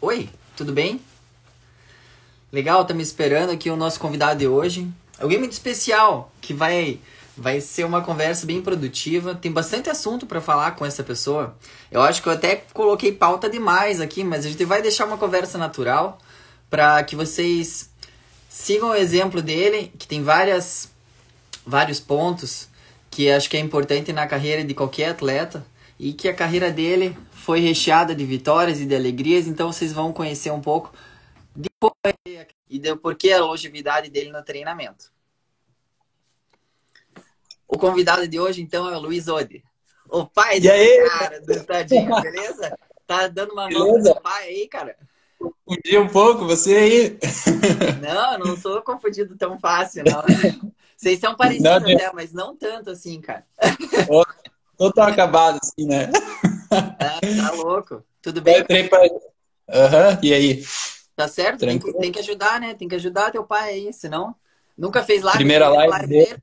Oi, tudo bem? Legal, tá me esperando aqui o nosso convidado de hoje. Alguém muito especial que vai vai ser uma conversa bem produtiva. Tem bastante assunto para falar com essa pessoa. Eu acho que eu até coloquei pauta demais aqui, mas a gente vai deixar uma conversa natural para que vocês sigam o exemplo dele, que tem várias vários pontos que acho que é importante na carreira de qualquer atleta e que a carreira dele foi recheada de vitórias e de alegrias, então vocês vão conhecer um pouco de e do porquê a longevidade dele no treinamento. O convidado de hoje, então, é o Luiz Ode. O pai do aí? cara do tadinho, beleza? Tá dando uma mão pro seu pai aí, cara? Confundi um pouco, você aí. Não, não sou confundido tão fácil, não. Vocês são parecidos não, até, mas não tanto assim, cara. Tô tão acabado assim, né? Ah, tá louco. Tudo bem? Aham, uhum. e aí? Tá certo? Tem que, tem que, ajudar, né? Tem que ajudar teu pai aí, senão... Nunca fez live? Primeira live, live dele.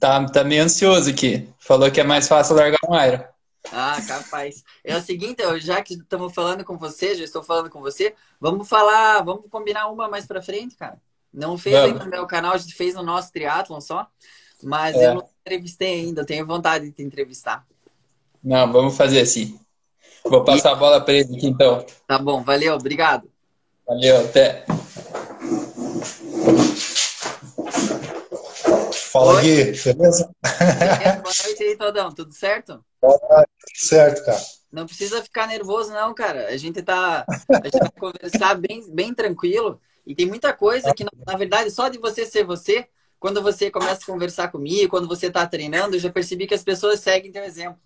Tá, tá meio ansioso aqui. Falou que é mais fácil largar um Iron. Ah, capaz. É o seguinte, eu, já que estamos falando com você, já estou falando com você, vamos falar, vamos combinar uma mais pra frente, cara. Não fez vamos. ainda no meu canal, a gente fez no nosso triatlon só, mas é. eu não entrevistei ainda, eu tenho vontade de te entrevistar. Não, vamos fazer assim. Vou passar e... a bola para ele aqui então. Tá bom, valeu, obrigado. Valeu, até. Fala, Gui, beleza? beleza? Boa noite aí, Todão. Tudo certo? Boa noite, certo, cara. Não precisa ficar nervoso, não, cara. A gente tá. A gente vai conversar bem, bem tranquilo. E tem muita coisa que, na verdade, só de você ser você, quando você começa a conversar comigo, quando você tá treinando, eu já percebi que as pessoas seguem teu exemplo.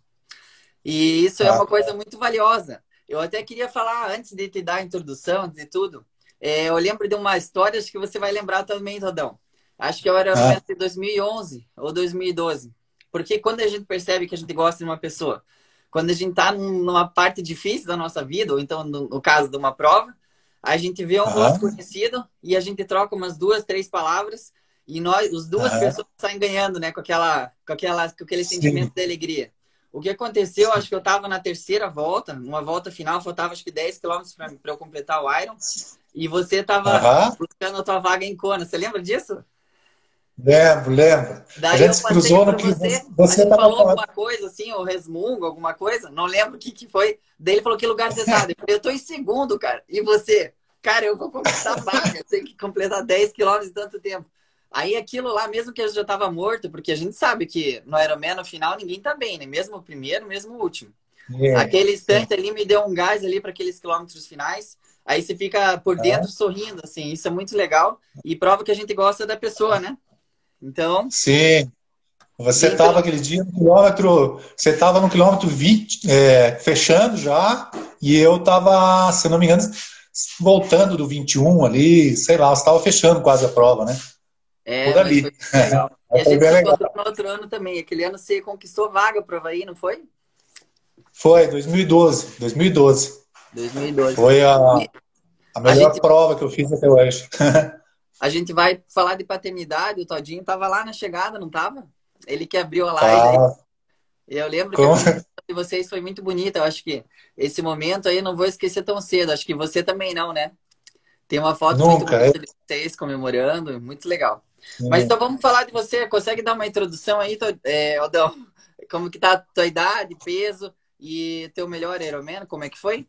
E isso é uma coisa muito valiosa. Eu até queria falar, antes de te dar a introdução, de tudo, é, eu lembro de uma história, acho que você vai lembrar também, Rodão. Acho que eu era ah. de 2011 ou 2012. Porque quando a gente percebe que a gente gosta de uma pessoa, quando a gente está numa parte difícil da nossa vida, ou então no, no caso de uma prova, a gente vê um ah. rosto conhecido e a gente troca umas duas, três palavras e nós, as duas ah. pessoas saem ganhando, né, com aquela, com aquela, com aquele Sim. sentimento de alegria. O que aconteceu, acho que eu estava na terceira volta, numa volta final, faltava acho que 10 quilômetros para eu completar o Iron, e você estava buscando a tua vaga em Kona. Você lembra disso? Lembro, lembro. Daí a gente se cruzou no que você, você falou falando. alguma coisa assim, ou resmungo, alguma coisa, não lembro o que, que foi. Daí ele falou que lugar você tá. Eu falei, eu tô em segundo, cara. E você? Cara, eu vou conquistar a vaga, eu tenho que completar 10 quilômetros em tanto tempo. Aí aquilo lá, mesmo que eu já tava morto, porque a gente sabe que no Ironman, no final, ninguém tá bem, né? Mesmo o primeiro, mesmo o último. É, Aquele instante ali me deu um gás ali para aqueles quilômetros finais. Aí você fica por dentro é. sorrindo, assim. Isso é muito legal. E prova que a gente gosta da pessoa, né? Então. Sim. Você estava então... aquele dia no quilômetro. Você estava no quilômetro 20, é, fechando já, e eu estava, se não me engano, voltando do 21 ali, sei lá, você estava fechando quase a prova, né? É, Por ali. legal. E a gente se encontrou no outro ano também. Aquele ano você conquistou vaga para o Havaí, não foi? Foi, 2012. 2012. 2012. Foi a, a melhor a gente... prova que eu fiz até hoje. A gente vai falar de paternidade. O Todinho tava lá na chegada, não tava? Ele que abriu a live. Ah. Eu lembro Como? que a de vocês foi muito bonita. Eu acho que esse momento aí não vou esquecer tão cedo. Acho que você também não, né? Tem uma foto Nunca, muito bonita é? de vocês comemorando. Muito legal. Sim. Mas então vamos falar de você. Consegue dar uma introdução aí, é, Odão? Como que tá a tua idade, peso e teu melhor Ironman? Como é que foi?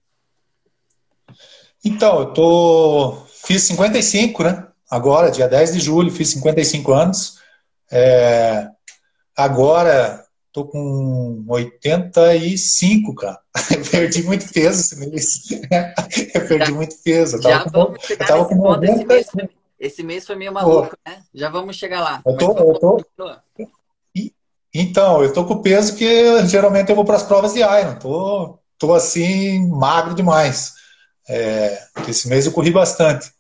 Então, eu tô... Fiz 55, né? agora, dia 10 de julho, fiz 55 anos. É, agora tô com 85, cara. Eu perdi muito peso esse mês. Eu perdi já, muito peso. Eu já vamos com, ponto. Esse mês, foi, esse mês foi meio maluco, Pô, né? Já vamos chegar lá. Eu tô, eu tô... Então, eu tô com o peso que geralmente eu vou para as provas de Iron. Tô, tô assim, magro demais. É, esse mês eu corri bastante.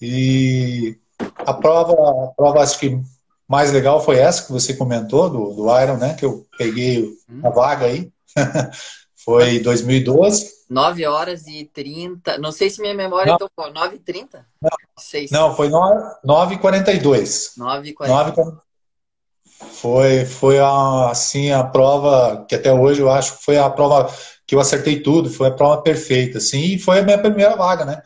E a prova, a prova acho que mais legal foi essa que você comentou, do, do Iron, né? Que eu peguei a vaga aí. foi 2012. 9 horas e 30. Não sei se minha memória não. tocou. 9 e 30? Não, não foi 9 e 42. 9 e 42. Foi, foi a, assim a prova que até hoje eu acho que foi a prova que eu acertei tudo, foi a prova perfeita, assim, e foi a minha primeira vaga, né?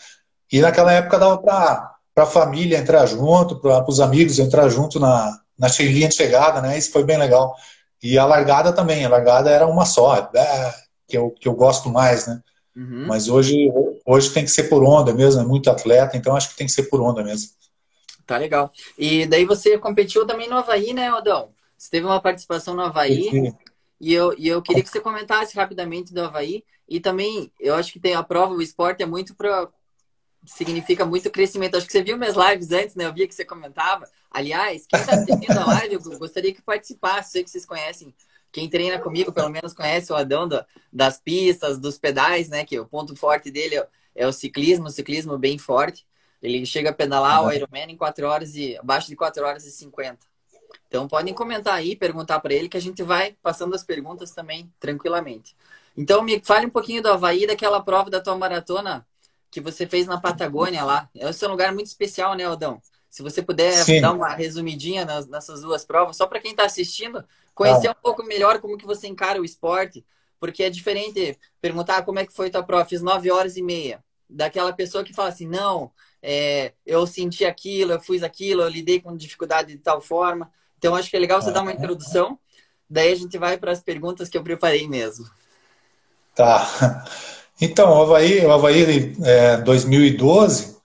E naquela época dava para a família entrar junto, para os amigos entrar junto na, na linha de chegada, né? Isso foi bem legal. E a largada também, a largada era uma só, é, que eu, que eu gosto mais, né? Uhum. Mas hoje, hoje tem que ser por onda mesmo, é muito atleta, então acho que tem que ser por onda mesmo. Tá legal. E daí você competiu também no Havaí, né, Odão? Você teve uma participação no Havaí. Sim. E eu, e eu queria que você comentasse rapidamente do Havaí. E também, eu acho que tem a prova, o esporte é muito para. Significa muito crescimento. Acho que você viu minhas lives antes, né? Eu via que você comentava. Aliás, quem está assistindo a live, eu gostaria que participasse. Sei que vocês conhecem. Quem treina comigo, pelo menos, conhece o Adão do, das pistas, dos pedais, né? Que o ponto forte dele é, é o ciclismo, o ciclismo bem forte. Ele chega a pedalar uhum. o Ironman em 4 horas e abaixo de 4 horas e 50. Então podem comentar aí, perguntar para ele que a gente vai passando as perguntas também tranquilamente. Então me fale um pouquinho do Havaí, daquela prova da tua maratona que você fez na Patagônia lá. Esse é um lugar muito especial, né, Aldão? Se você puder Sim. dar uma resumidinha nas, nessas duas provas, só para quem está assistindo, conhecer ah. um pouco melhor como que você encara o esporte, porque é diferente perguntar como é que foi tua prova, fiz nove horas e meia, daquela pessoa que fala assim, não, é, eu senti aquilo, eu fiz aquilo, eu lidei com dificuldade de tal forma. Então, acho que é legal você dar uma introdução, daí a gente vai para as perguntas que eu preparei mesmo. Tá. Então, o Havaí, o Havaí é, 2012,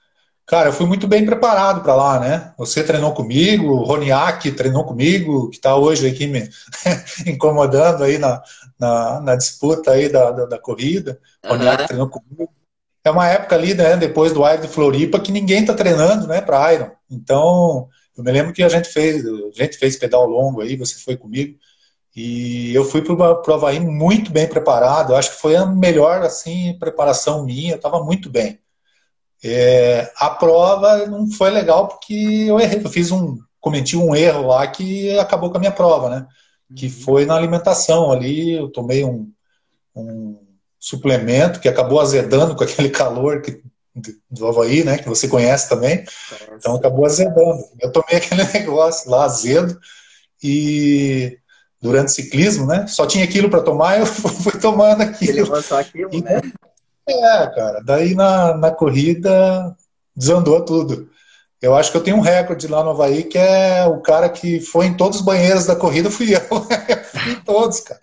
cara, eu fui muito bem preparado para lá, né? Você treinou comigo, o Roniak treinou comigo, que está hoje aqui me incomodando aí na, na, na, disputa aí da, da, da corrida. O Roniak treinou comigo é uma época ali, né, depois do Iron de Floripa, que ninguém está treinando, né, para Iron. Então, eu me lembro que a gente fez, a gente fez pedal longo aí, você foi comigo, e eu fui para o Havaí muito bem preparado. Eu acho que foi a melhor assim preparação minha. Eu estava muito bem. É, a prova não foi legal porque eu errei. Eu fiz um, cometi um erro lá que acabou com a minha prova, né? Que uhum. foi na alimentação ali. Eu tomei um, um suplemento que acabou azedando com aquele calor que, do Havaí, né? Que você conhece também. Então acabou azedando. Eu tomei aquele negócio lá azedo e durante o ciclismo, né? Só tinha aquilo para tomar, eu fui tomando aquilo. Ele só aquilo, e, né? É, cara. Daí na, na corrida desandou tudo. Eu acho que eu tenho um recorde lá no Havaí, que é o cara que foi em todos os banheiros da corrida, fui eu. fui em todos, cara.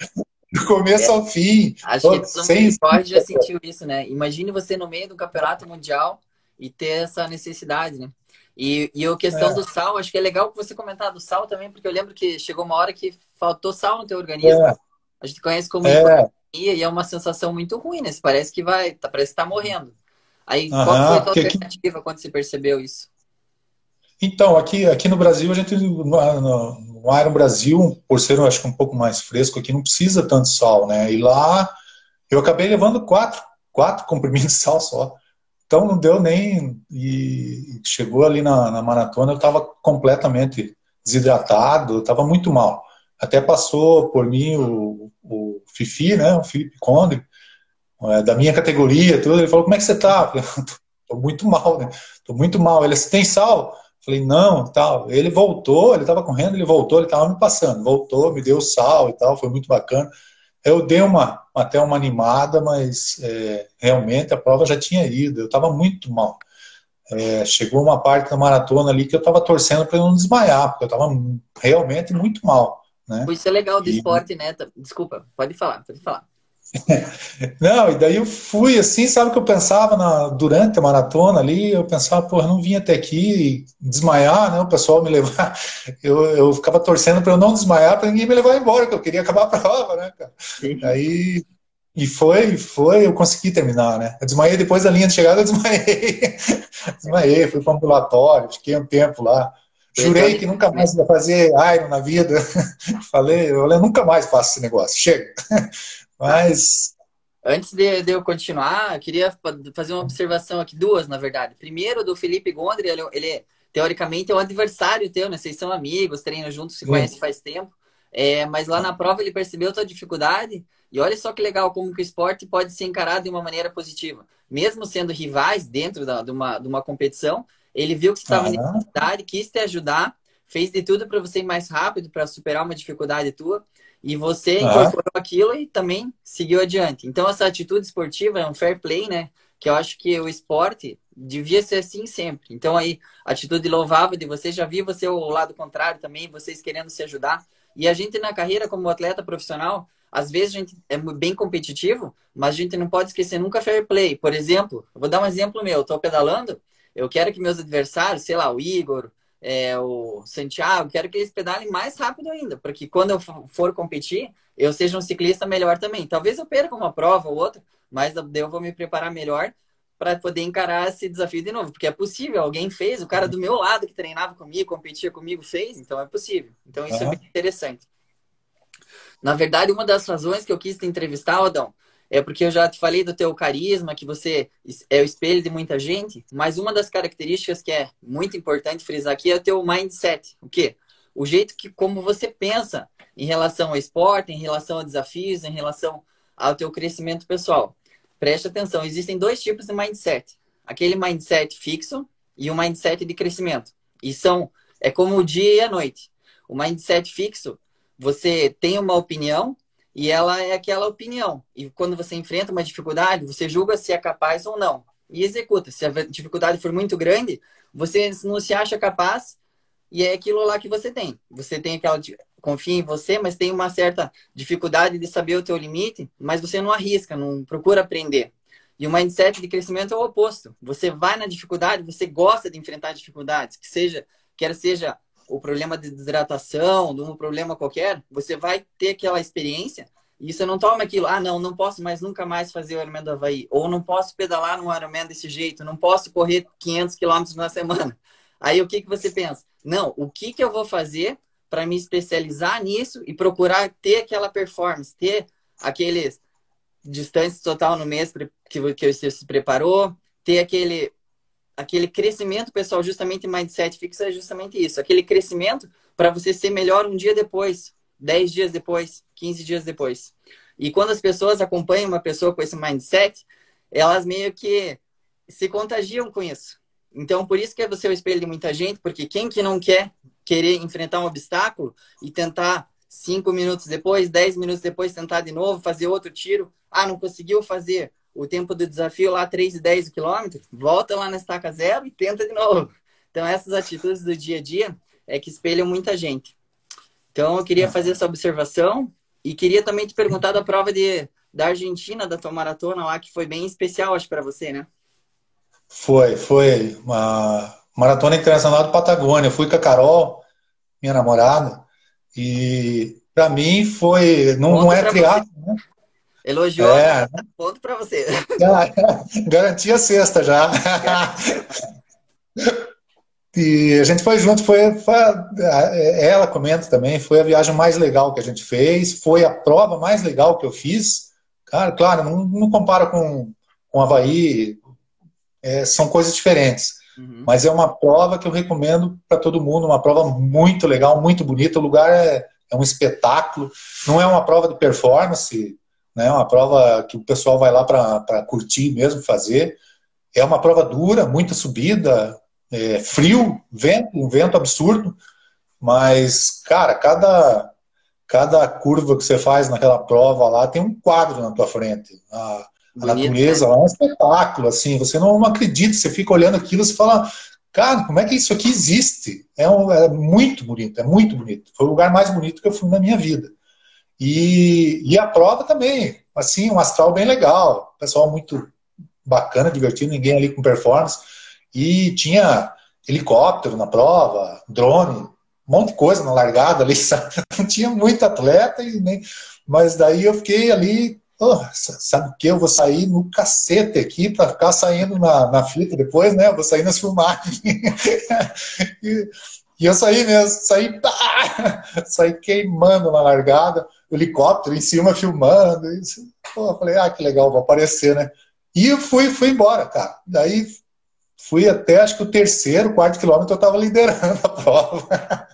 Do começo é. ao fim. Acho que todo sem... mundo já sentiu isso, né? Imagine você no meio do campeonato mundial e ter essa necessidade, né? E, e a questão é. do sal, acho que é legal você comentar do sal também, porque eu lembro que chegou uma hora que faltou sal no teu organismo. É. A gente conhece como é. E é uma sensação muito ruim, né? Você parece que vai, tá, parece que tá morrendo. Aí, qual foi a tua alternativa quando você percebeu isso? Então, aqui, aqui no Brasil, a gente, no, no, no Iron Brasil, por ser, acho que um pouco mais fresco aqui, não precisa tanto sal, né? E lá, eu acabei levando quatro, quatro comprimidos de sal só. Então, não deu nem... E chegou ali na, na maratona, eu estava completamente desidratado, estava muito mal. Até passou por mim o, o Fifi, né? O Felipe Conde, é, da minha categoria, tudo. Ele falou, como é que você tá? Tô muito mal, né? Tô muito mal. Ele, você tem sal? Falei, não, tal. Ele voltou, ele estava correndo, ele voltou, ele estava me passando. Voltou, me deu sal e tal, foi muito bacana. Eu dei uma, até uma animada, mas é, realmente a prova já tinha ido, eu estava muito mal. É, chegou uma parte da maratona ali que eu estava torcendo para não desmaiar, porque eu estava realmente muito mal. Né? Isso é legal do e... esporte, né? Desculpa, pode falar, pode falar. Não, e daí eu fui assim, sabe o que eu pensava na, durante a maratona ali? Eu pensava, eu não vim até aqui desmaiar, né? O pessoal me levar. Eu, eu ficava torcendo para eu não desmaiar, para ninguém me levar embora, que eu queria acabar a prova, né, cara? Sim. Aí. E foi, foi, eu consegui terminar, né? Eu desmaiei depois da linha de chegada, eu desmaiei. desmaiei, fui para o ambulatório, fiquei um tempo lá. Jurei que nunca mais ia fazer Iron na vida. falei, eu nunca mais faço esse negócio, chega. Mas. Antes de, de, eu continuar, eu queria fazer uma observação aqui, duas, na verdade. Primeiro, do Felipe Gondry, ele, ele teoricamente é um adversário teu, né? Vocês são amigos, treinam juntos, se conhecem faz tempo. É, mas lá na prova ele percebeu a tua dificuldade e olha só que legal como que o esporte pode ser encarado de uma maneira positiva. Mesmo sendo rivais dentro da, de, uma, de uma competição, ele viu que você estava em necessidade, quis te ajudar, fez de tudo para você ir mais rápido, para superar uma dificuldade tua. e você incorporou aquilo e também seguiu adiante. Então, essa atitude esportiva é um fair play, né? Que eu acho que o esporte devia ser assim sempre. Então, aí, atitude louvável de você, já vi você o lado contrário também, vocês querendo se ajudar. E a gente na carreira como atleta profissional, às vezes a gente é bem competitivo, mas a gente não pode esquecer nunca fair play. Por exemplo, eu vou dar um exemplo meu, eu tô pedalando, eu quero que meus adversários, sei lá, o Igor, é, o Santiago, quero que eles pedalem mais rápido ainda, porque quando eu for competir, eu seja um ciclista melhor também. Talvez eu perca uma prova ou outra, mas eu vou me preparar melhor para poder encarar esse desafio de novo, porque é possível, alguém fez, o cara do meu lado que treinava comigo, competia comigo, fez, então é possível. Então isso uhum. é bem interessante. Na verdade, uma das razões que eu quis te entrevistar, Adão, é porque eu já te falei do teu carisma, que você é o espelho de muita gente, mas uma das características que é muito importante frisar aqui é o teu mindset. O quê? O jeito que como você pensa em relação ao esporte, em relação a desafios, em relação ao teu crescimento pessoal. Preste atenção, existem dois tipos de mindset. Aquele mindset fixo e o mindset de crescimento. E são é como o dia e a noite. O mindset fixo, você tem uma opinião e ela é aquela opinião. E quando você enfrenta uma dificuldade, você julga se é capaz ou não. E executa. Se a dificuldade for muito grande, você não se acha capaz e é aquilo lá que você tem. Você tem aquela. Confia em você, mas tem uma certa dificuldade de saber o teu limite, mas você não arrisca, não procura aprender. E o mindset de crescimento é o oposto. Você vai na dificuldade, você gosta de enfrentar dificuldades, que seja, quer seja o problema de desidratação, de um problema qualquer, você vai ter aquela experiência e você não toma aquilo, ah, não, não posso mais nunca mais fazer o Ironman do Havaí, ou não posso pedalar no Ironman desse jeito, não posso correr 500 quilômetros na semana. Aí o que, que você pensa? Não, o que, que eu vou fazer para me especializar nisso e procurar ter aquela performance, ter aqueles distâncias total no mês que você se preparou, ter aquele aquele crescimento pessoal, justamente mindset fixo é justamente isso. Aquele crescimento para você ser melhor um dia depois, 10 dias depois, 15 dias depois. E quando as pessoas acompanham uma pessoa com esse mindset, elas meio que se contagiam com isso. Então, por isso que você é o espelho de muita gente, porque quem que não quer querer enfrentar um obstáculo e tentar cinco minutos depois, dez minutos depois, tentar de novo, fazer outro tiro. Ah, não conseguiu fazer o tempo do desafio lá 3 e 10 quilômetros, volta lá na estaca zero e tenta de novo. Então, essas atitudes do dia a dia é que espelham muita gente. Então, eu queria fazer essa observação e queria também te perguntar da prova de, da Argentina, da tua maratona lá, que foi bem especial, acho, para você, né? Foi, foi uma maratona internacional do Patagônia. Eu fui com a Carol, minha namorada, e para mim foi. Não, não é triatlo, né? Elogiou, é. ponto para você. Garantia sexta já. e a gente foi junto, foi, foi, ela comenta também, foi a viagem mais legal que a gente fez, foi a prova mais legal que eu fiz. Cara, claro, não, não compara com, com Havaí, é, são coisas diferentes. Uhum. Mas é uma prova que eu recomendo para todo mundo, uma prova muito legal, muito bonita. O lugar é, é um espetáculo, não é uma prova de performance, né? Uma prova que o pessoal vai lá para curtir mesmo, fazer. É uma prova dura, muita subida, é, frio, vento, um vento absurdo, mas, cara, cada, cada curva que você faz naquela prova lá tem um quadro na tua frente. A, a natureza né? lá é um espetáculo, assim, você não, não acredita, você fica olhando aquilo e fala, cara, como é que isso aqui existe? É, um, é muito bonito, é muito bonito. Foi o lugar mais bonito que eu fui na minha vida. E, e a prova também, assim, um astral bem legal, pessoal muito bacana, divertido, ninguém ali com performance. E tinha helicóptero na prova, drone, um monte de coisa na largada ali, sabe? Não tinha muito atleta, e nem... mas daí eu fiquei ali, oh, sabe o que? Eu vou sair no cacete aqui para ficar saindo na, na fita depois, né? Eu vou sair nas filmagens. e, e eu saí mesmo, saí, pá, saí queimando na largada helicóptero em cima filmando. Isso. Pô, eu falei, ah, que legal, vou aparecer, né? E fui, fui embora, cara. Daí fui até, acho que o terceiro, quarto quilômetro, eu estava liderando a prova.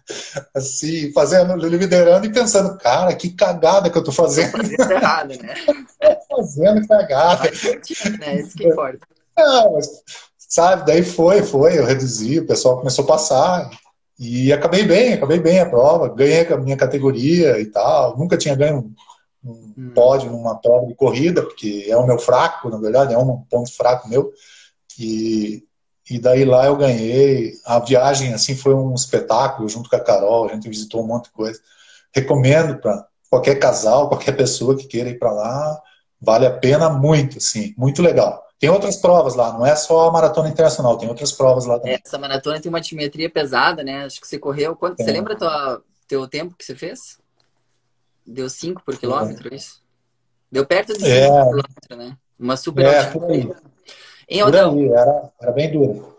assim, fazendo, liderando e pensando, cara, que cagada que eu tô fazendo. Fazendo errado, né? fazendo cagada. né? Isso que importa. Não, mas, sabe, daí foi, foi, eu reduzi, o pessoal começou a passar. E acabei bem, acabei bem a prova, ganhei a minha categoria e tal. Nunca tinha ganho um, um hum. pódio numa prova de corrida, porque é o meu fraco, na verdade, é um ponto fraco meu. E, e daí lá eu ganhei. A viagem, assim, foi um espetáculo junto com a Carol, a gente visitou um monte de coisa. Recomendo para qualquer casal, qualquer pessoa que queira ir para lá, vale a pena muito, assim, muito legal. Tem outras provas lá, não é só a maratona internacional, tem outras provas lá também. Essa maratona tem uma altimetria pesada, né? Acho que você correu. Quanto, é. Você lembra tua, teu tempo que você fez? Deu 5 por quilômetro, é. isso? Deu perto de 5 é. por quilômetro, né? Uma super é, altimetria. Em Aldão, era, era bem duro.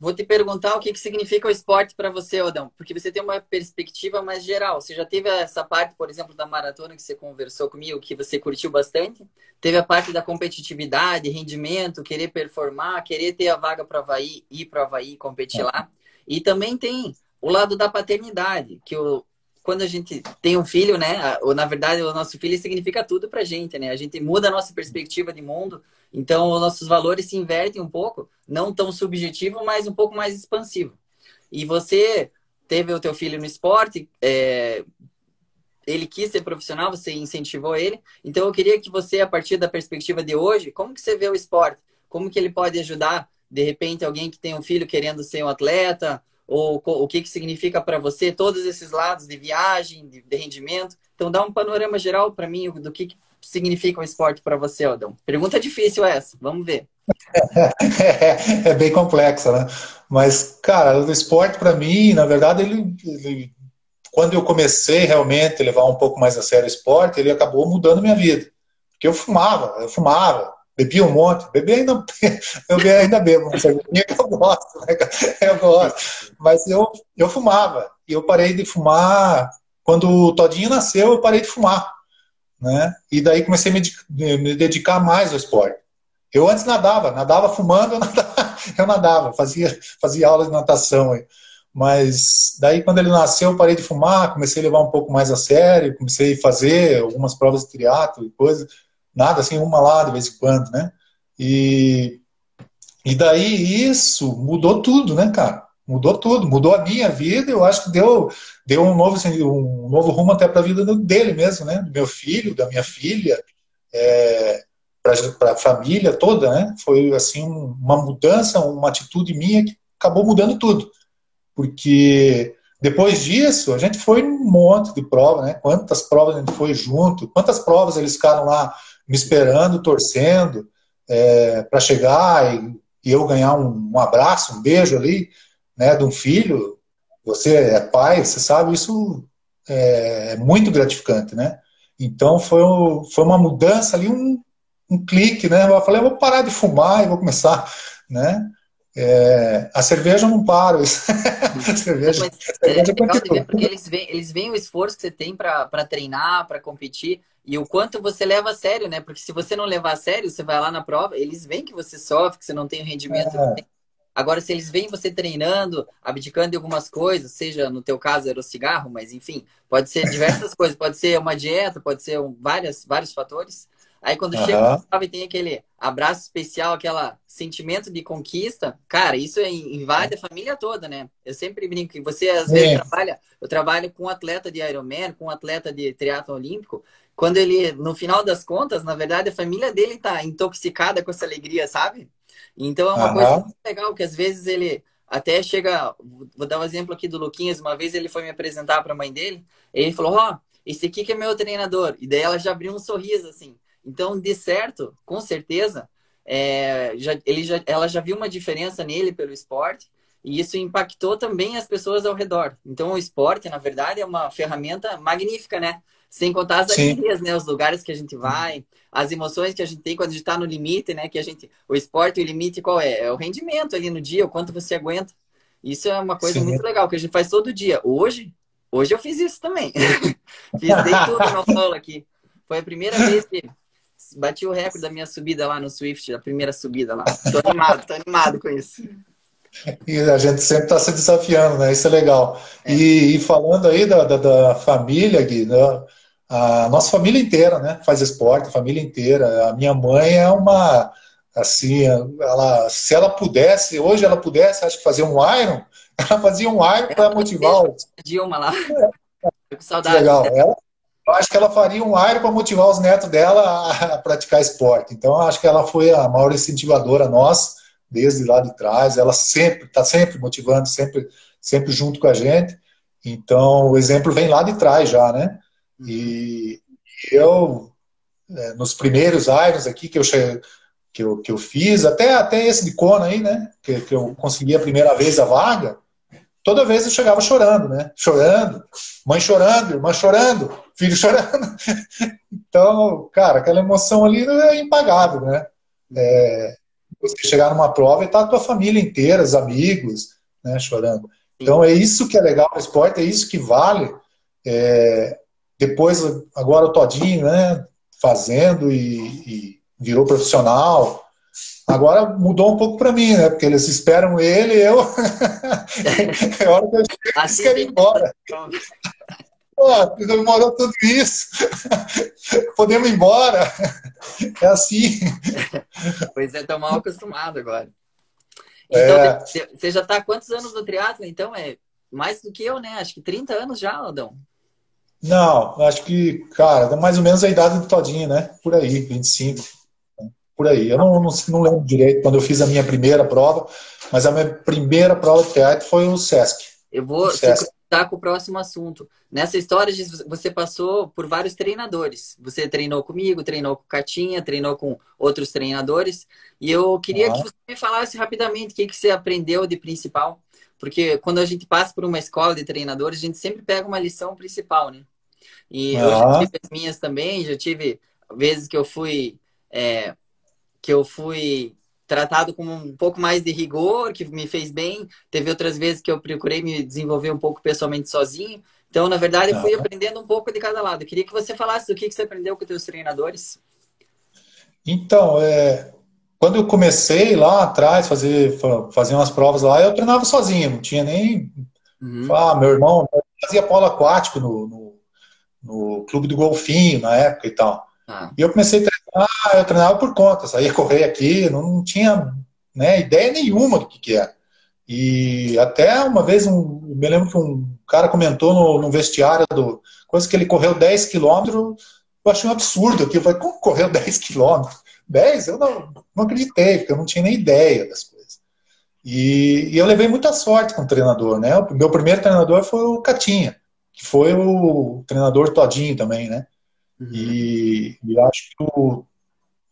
Vou te perguntar o que, que significa o esporte para você, Odão, porque você tem uma perspectiva mais geral. Você já teve essa parte, por exemplo, da maratona que você conversou comigo, que você curtiu bastante. Teve a parte da competitividade, rendimento, querer performar, querer ter a vaga para Havaí, ir para Havaí competir lá. E também tem o lado da paternidade, que o, quando a gente tem um filho, né? Ou na verdade, o nosso filho significa tudo pra gente, né? A gente muda a nossa perspectiva de mundo, então os nossos valores se invertem um pouco, não tão subjetivo, mas um pouco mais expansivo. E você teve o teu filho no esporte, é, ele quis ser profissional, você incentivou ele. Então eu queria que você, a partir da perspectiva de hoje, como que você vê o esporte? Como que ele pode ajudar, de repente, alguém que tem um filho querendo ser um atleta, ou o que, que significa para você todos esses lados de viagem, de, de rendimento. Então, dá um panorama geral para mim do que, que significa o esporte para você, Aldão. Pergunta difícil essa, vamos ver. É, bem complexa, né? Mas, cara, o esporte para mim, na verdade, ele, ele, quando eu comecei realmente a levar um pouco mais a sério o esporte, ele acabou mudando minha vida. Porque eu fumava, eu fumava, Bebi um monte, bebi ainda, eu ainda bebo, mas eu gosto, né, Eu gosto. Mas eu, eu fumava. E eu parei de fumar. Quando o Todinho nasceu, eu parei de fumar. Né? E daí comecei a me, me dedicar mais ao esporte. Eu antes nadava, nadava fumando, eu nadava, eu nadava fazia, fazia aula de natação. Aí. Mas daí, quando ele nasceu, eu parei de fumar, comecei a levar um pouco mais a sério, comecei a fazer algumas provas de triatlo e coisas nada assim, uma lá de vez em quando, né? E, e daí isso mudou tudo, né, cara? Mudou tudo, mudou a minha vida, eu acho que deu, deu um, novo, assim, um novo rumo até para a vida dele mesmo, né? Do meu filho, da minha filha, é, para a família toda, né? Foi assim uma mudança, uma atitude minha que acabou mudando tudo. Porque depois disso, a gente foi um monte de provas, né? Quantas provas a gente foi junto, quantas provas eles ficaram lá me esperando, torcendo é, para chegar e, e, eu ganhar um, um, abraço, um beijo ali, né, de um filho. Você é pai, você sabe, isso é, é muito gratificante, né? Então foi, foi uma mudança ali, um, um clique, né? Eu falei, eu vou parar de fumar e vou começar, né? É, a cerveja não para. a cerveja, Mas, a cerveja é, porque eles veem, eles veem o esforço que você tem para treinar, para competir e o quanto você leva a sério, né? Porque se você não levar a sério, você vai lá na prova, eles veem que você sofre, que você não tem o rendimento. É. Tem... Agora, se eles veem você treinando, abdicando de algumas coisas, seja no teu caso era o cigarro, mas enfim, pode ser diversas coisas, pode ser uma dieta, pode ser um, várias, vários fatores. Aí quando uhum. chega na prova e tem aquele abraço especial, aquele sentimento de conquista, cara, isso invade a família toda, né? Eu sempre brinco que você às vezes trabalha, eu trabalho com um atleta de Ironman, com um atleta de triatlo olímpico, quando ele, no final das contas, na verdade, a família dele tá intoxicada com essa alegria, sabe? Então é uma uhum. coisa muito legal que às vezes ele até chega. Vou dar um exemplo aqui do Luquinhas. Uma vez ele foi me apresentar para a mãe dele. ele falou: Ó, oh, esse aqui que é meu treinador. E daí ela já abriu um sorriso assim. Então, de certo, com certeza, é, já, ele já, ela já viu uma diferença nele pelo esporte. E isso impactou também as pessoas ao redor. Então, o esporte, na verdade, é uma ferramenta magnífica, né? Sem contar as alegrias, né? Os lugares que a gente vai, as emoções que a gente tem quando a gente está no limite, né? Que a gente, o esporte, o limite qual é? É o rendimento ali no dia, o quanto você aguenta. Isso é uma coisa Sim. muito legal que a gente faz todo dia. Hoje, hoje eu fiz isso também. fiz dei tudo no solo aqui. Foi a primeira vez que bati o recorde da minha subida lá no Swift, a primeira subida lá. Tô animado, tô animado com isso. E a gente sempre está se desafiando, né? Isso é legal. É. E, e, falando aí da, da, da família, Gui, né? a nossa família inteira, né? Faz esporte, a família inteira. A minha mãe é uma Assim, ela, se ela pudesse, hoje ela pudesse, acho que fazer um Iron, ela fazia um Iron para motivar. Dilma lá. É. Com saudade. Legal. Ela, eu acho que ela faria um Iron para motivar os netos dela a praticar esporte. Então, acho que ela foi a maior incentivadora nossa, desde lá de trás. Ela sempre, está sempre motivando, sempre, sempre junto com a gente. Então, o exemplo vem lá de trás já, né? E eu, é, nos primeiros Irons aqui que eu, que eu, que eu fiz, até, até esse de Kona aí, né? Que, que eu consegui a primeira vez a vaga, toda vez eu chegava chorando, né? Chorando, mãe chorando, irmã chorando, filho chorando. Então, cara, aquela emoção ali é impagável, né? É, você chegar numa prova e tá a tua família inteira, os amigos, né, chorando. Então é isso que é legal no esporte, é isso que vale. É, depois, agora o Todinho, né, fazendo e, e virou profissional. Agora mudou um pouco para mim, né? Porque eles esperam ele e eu. é hora que eu assim quero ir embora. Pô, demorou tudo isso. Podemos ir embora. É assim. Pois é, tô mal acostumado agora. Então, é... você já está há quantos anos no triatlo? Então, é mais do que eu, né? Acho que 30 anos já, Aldão. Não, acho que, cara, mais ou menos a idade do Todinho, né? Por aí, 25. Por aí. Eu não, não, não lembro direito quando eu fiz a minha primeira prova, mas a minha primeira prova de teatro foi o Sesc. Eu vou sincronizar com o próximo assunto. Nessa história, você passou por vários treinadores. Você treinou comigo, treinou com Catinha, treinou com outros treinadores. E eu queria ah. que você me falasse rapidamente o que, que você aprendeu de principal. Porque quando a gente passa por uma escola de treinadores, a gente sempre pega uma lição principal, né? E ah. eu já tive as minhas também, já tive vezes que eu fui é, que eu fui tratado com um pouco mais de rigor, que me fez bem. Teve outras vezes que eu procurei me desenvolver um pouco pessoalmente sozinho. Então, na verdade, eu fui aprendendo um pouco de cada lado. Eu queria que você falasse do que, que você aprendeu com os seus treinadores. Então, é, quando eu comecei lá atrás, fazer, fazer umas provas lá, eu treinava sozinho, não tinha nem. Uhum. Ah, meu irmão fazia polo aquático no, no, no, clube do Golfinho na época e tal. Ah. E eu comecei a treinar, eu treinava por conta, saía correr aqui, não, não tinha né, ideia nenhuma do que, que era. E até uma vez, um, me lembro que um cara comentou no, no vestiário do coisa que ele correu 10 quilômetros, eu achei um absurdo aqui. Eu falei, como correu 10 quilômetros? 10, eu não, não acreditei, porque eu não tinha nem ideia das coisas. E, e eu levei muita sorte com o treinador, né? O meu primeiro treinador foi o Catinha, que foi o treinador todinho também, né? Uhum. E, e acho que o,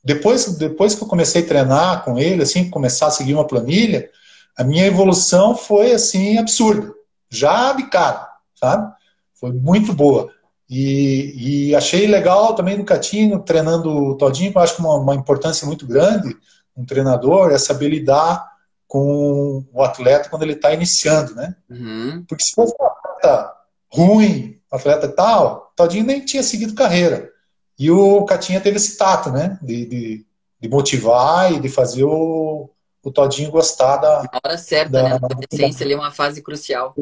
depois, depois que eu comecei a treinar com ele, assim, começar a seguir uma planilha, a minha evolução foi, assim, absurda. Já de cara, sabe? Foi muito boa. E, e, achei legal também no Catinho, treinando o Todinho, eu acho que uma, uma importância muito grande, um treinador, é saber lidar com o atleta quando ele está iniciando, né? Uhum. Porque se fosse um atleta ruim, atleta tal, Todinho nem tinha seguido carreira. E o Catinha teve esse tato, né? De, de, de motivar e de fazer o, o Todinho gostar da. Na hora certa, da, né? Na adolescência, ali é uma fase crucial.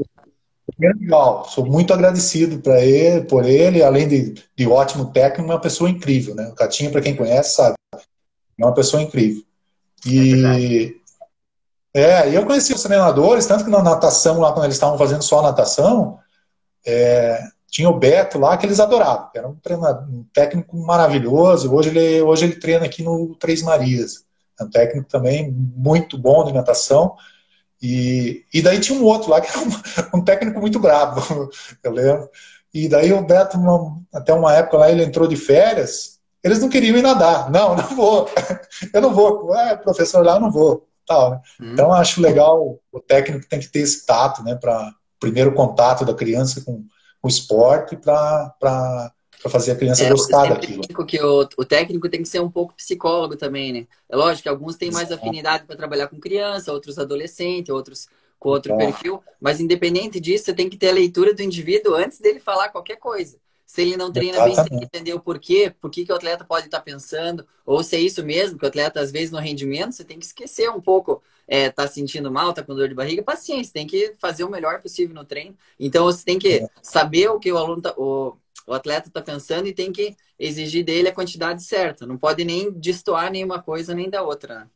É legal, sou muito agradecido para ele, por ele, além de, de ótimo técnico, é uma pessoa incrível, né? O Catinho, para quem conhece, sabe, é uma pessoa incrível. E é, é eu conheci os treinadores, tanto que na natação, lá quando eles estavam fazendo só natação, é, tinha o Beto lá que eles adoravam, era um, um técnico maravilhoso. Hoje ele, hoje ele treina aqui no Três Marias, é um técnico também muito bom de natação. E, e daí tinha um outro lá, que era um, um técnico muito bravo, eu lembro. E daí o Beto, até uma época lá, ele entrou de férias, eles não queriam ir nadar. Não, não vou. Eu não vou. É, professor lá, eu não vou. Tal, né? hum. Então, acho legal, o técnico tem que ter esse tato, né, para primeiro contato da criança com o esporte, para para fazer a criança é, gostar daquilo. Que o, o, técnico tem que ser um pouco psicólogo também, né? É lógico que alguns têm mais afinidade para trabalhar com criança, outros adolescente, outros com outro é. perfil, mas independente disso, você tem que ter a leitura do indivíduo antes dele falar qualquer coisa. Se ele não treina Exatamente. bem, você tem que entender o porquê, por que, que o atleta pode estar pensando, ou se é isso mesmo, que o atleta, às vezes, no rendimento, você tem que esquecer um pouco, é, tá sentindo mal, tá com dor de barriga, paciência, tem que fazer o melhor possível no treino. Então, você tem que é. saber o que o aluno tá, o, o atleta está pensando e tem que exigir dele a quantidade certa. Não pode nem destoar nenhuma coisa nem da outra. Né?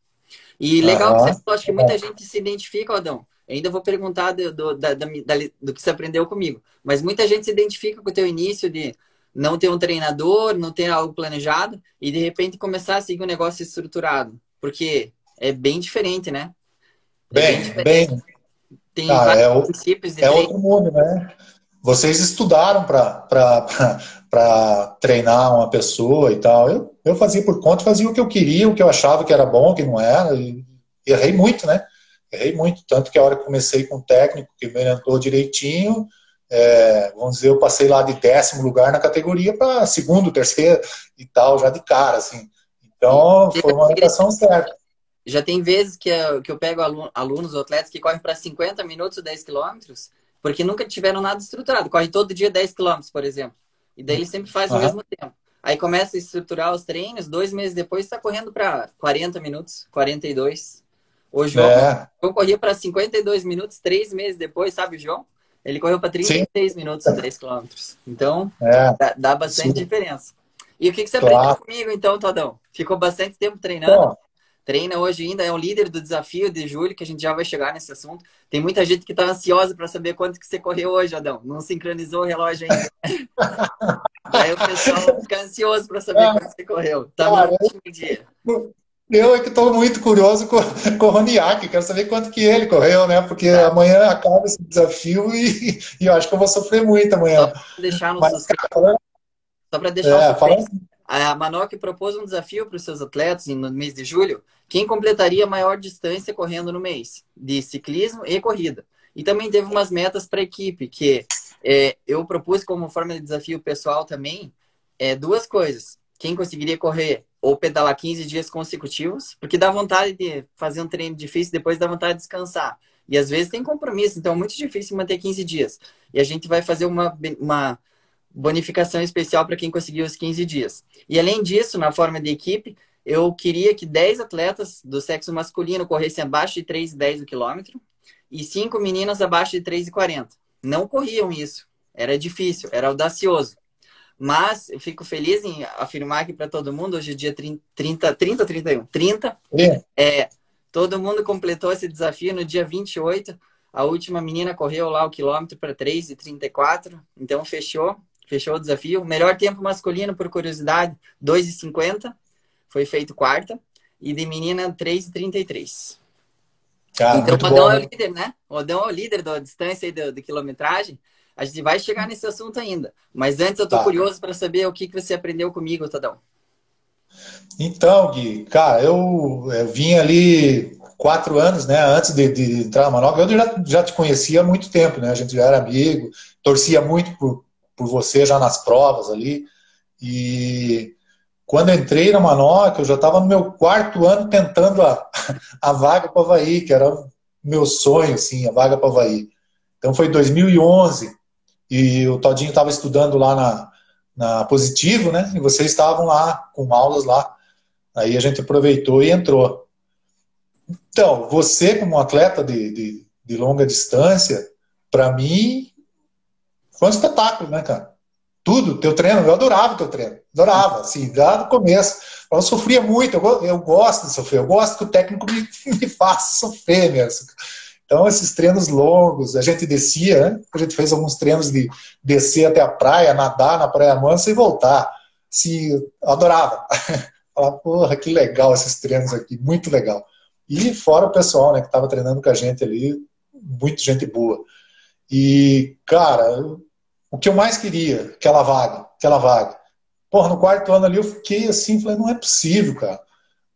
E legal que você falou, acho que muita gente se identifica, Adão. ainda vou perguntar do, do, da, da, do que você aprendeu comigo. Mas muita gente se identifica com o teu início de não ter um treinador, não ter algo planejado e de repente começar a seguir um negócio estruturado. Porque é bem diferente, né? É bem, bem, diferente. bem. Tem ah, vários é princípios de É outro mundo, né? Vocês estudaram para treinar uma pessoa e tal. Eu, eu fazia por conta, fazia o que eu queria, o que eu achava que era bom, que não era. E errei muito, né? Errei muito. Tanto que a hora que comecei com o técnico, que me orientou direitinho, é, vamos dizer, eu passei lá de décimo lugar na categoria para segundo, terceiro e tal, já de cara, assim. Então, foi uma orientação certa. Já tem vezes que eu, que eu pego alunos, atletas que correm para 50 minutos, 10 quilômetros, porque nunca tiveram nada estruturado. Corre todo dia 10 km, por exemplo. E daí ele sempre faz uhum. ao mesmo tempo. Aí começa a estruturar os treinos, dois meses depois está correndo para 40 minutos, 42. O João, é. eu corria para 52 minutos, três meses depois, sabe o João? Ele correu para 36 Sim. minutos 10 km. Então, é. dá, dá, bastante Sim. diferença. E o que, que você claro. aprendeu comigo, então, Todão? Ficou bastante tempo treinando? Treina hoje ainda, é um líder do desafio de julho, que a gente já vai chegar nesse assunto. Tem muita gente que está ansiosa para saber quanto que você correu hoje, Adão. Não sincronizou o relógio ainda. Aí o pessoal fica ansioso para saber é, quanto você correu. Tá no último dia. Eu é que estou muito curioso com, com o Roniak, quero saber quanto que ele correu, né? Porque é. amanhã acaba esse desafio e, e, eu acho que eu vou sofrer muito amanhã. Só para deixar no Mas, Só para deixar é, o a Manoc propôs um desafio para os seus atletas no mês de julho, quem completaria a maior distância correndo no mês, de ciclismo e corrida. E também teve umas metas para a equipe, que é, eu propus como forma de desafio pessoal também, é, duas coisas. Quem conseguiria correr ou pedalar 15 dias consecutivos, porque dá vontade de fazer um treino difícil, depois dá vontade de descansar. E às vezes tem compromisso, então é muito difícil manter 15 dias. E a gente vai fazer uma, uma bonificação especial para quem conseguiu os 15 dias. E além disso, na forma de equipe, eu queria que 10 atletas do sexo masculino corressem abaixo de 3,10 o quilômetro e 5 meninas abaixo de 3,40. Não corriam isso. Era difícil, era audacioso. Mas eu fico feliz em afirmar aqui para todo mundo, hoje é dia 30, 30, 30 31? 30. É. é. Todo mundo completou esse desafio no dia 28. A última menina correu lá o quilômetro para 3,34. Então fechou. Fechou o desafio. Melhor tempo masculino, por curiosidade, 2,50. Foi feito quarta. E de menina, 3,33. então, o Odão é o líder, né? O Odão é o líder da distância e da, quilometragem. A gente vai chegar nesse assunto ainda. Mas antes eu tô tá. curioso para saber o que, que você aprendeu comigo, Tadão. Então, Gui, cara, eu, eu vim ali quatro anos, né, antes de, de entrar na Manobra, eu já, já te conhecia há muito tempo, né, a gente já era amigo, torcia muito por, por você já nas provas ali. E quando entrei na Manoca, eu já estava no meu quarto ano tentando a, a vaga para o Havaí, que era meu sonho, assim, a vaga para o Havaí. Então foi 2011 e o Todinho estava estudando lá na, na Positivo, né? E vocês estavam lá com aulas lá. Aí a gente aproveitou e entrou. Então, você como atleta de, de, de longa distância, para mim foi um espetáculo, né, cara? Tudo, teu treino, eu adorava teu treino. Adorava, assim, lá no começo. Eu sofria muito, eu, eu gosto de sofrer, eu gosto que o técnico me, me faça sofrer mesmo. Então, esses treinos longos, a gente descia, né? A gente fez alguns treinos de descer até a praia, nadar na Praia Mansa e voltar. Assim, adorava. Falar, porra, que legal esses treinos aqui, muito legal. E fora o pessoal, né, que estava treinando com a gente ali, muito gente boa. E, cara, o que eu mais queria, aquela vaga, aquela vaga. Porra, no quarto ano ali eu fiquei assim, falei, não é possível, cara.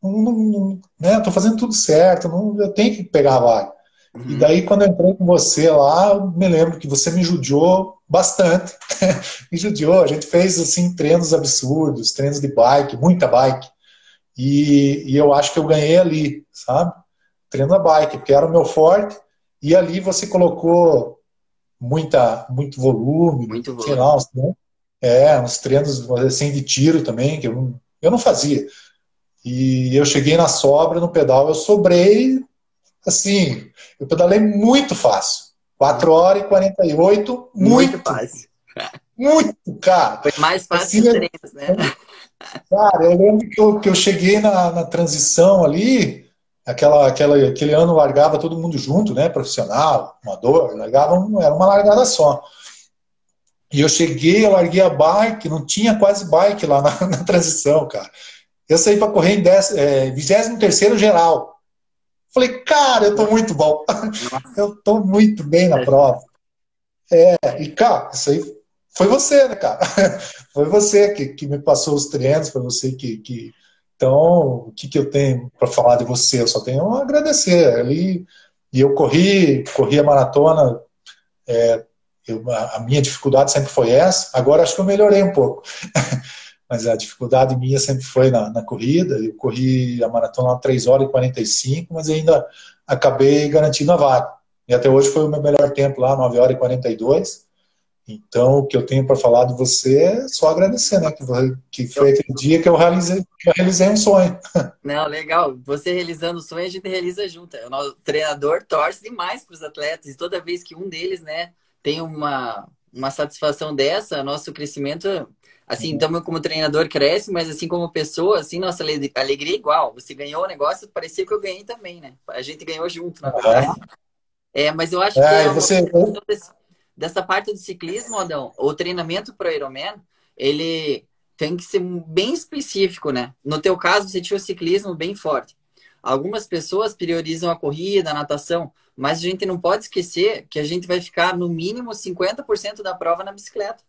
Não, não, né, tô fazendo tudo certo, não, eu tenho que pegar a vaga. Uhum. E daí, quando eu entrei com você lá, me lembro que você me judiou bastante. me judiou. A gente fez, assim, treinos absurdos, treinos de bike, muita bike. E, e eu acho que eu ganhei ali, sabe? Treino da bike, porque era o meu forte. E ali você colocou muita, muito volume, muito volume. Lá, né? É, uns treinos assim de tiro também, que eu não, eu não fazia. E eu cheguei na sobra, no pedal, eu sobrei, assim, eu pedalei muito fácil. 4 horas e 48, muito, muito fácil. Muito, cara. Foi mais fácil assim, os treinos, né? Cara, eu lembro que eu, que eu cheguei na, na transição ali, aquela, aquela, aquele ano largava todo mundo junto, né? Profissional, amador, largava, era uma largada só. E eu cheguei, eu larguei a bike, não tinha quase bike lá na, na transição, cara. Eu saí para correr em é, 23 geral. Falei, cara, eu tô muito bom. eu tô muito bem na prova. É, e cara, isso aí foi você, né, cara? foi você que, que me passou os treinos, foi você que. que... Então, o que, que eu tenho para falar de você? Eu só tenho a agradecer. Ali, e eu corri, corri a maratona. É, eu, a minha dificuldade sempre foi essa. Agora acho que eu melhorei um pouco. Mas a dificuldade minha sempre foi na, na corrida. Eu corri a maratona 3 horas e 45, mas ainda acabei garantindo a vaga. E até hoje foi o meu melhor tempo lá, 9 horas e 42. Então, o que eu tenho para falar de você é só agradecer, né? Que, que foi aquele dia que eu realizei, que eu realizei um sonho. Não, legal. Você realizando o sonho, a gente realiza junto. O treinador torce demais para os atletas. E toda vez que um deles, né, tem uma, uma satisfação dessa, nosso crescimento, assim, uhum. também como treinador cresce, mas assim como pessoa, assim, nossa alegria é igual. Você ganhou o negócio, parecia que eu ganhei também, né? A gente ganhou junto, na verdade. Uhum. É, mas eu acho é, que... É você dessa parte do ciclismo, Adão, o treinamento para o Ironman, ele tem que ser bem específico, né? No teu caso, você tinha o ciclismo bem forte. Algumas pessoas priorizam a corrida, a natação, mas a gente não pode esquecer que a gente vai ficar no mínimo 50% da prova na bicicleta.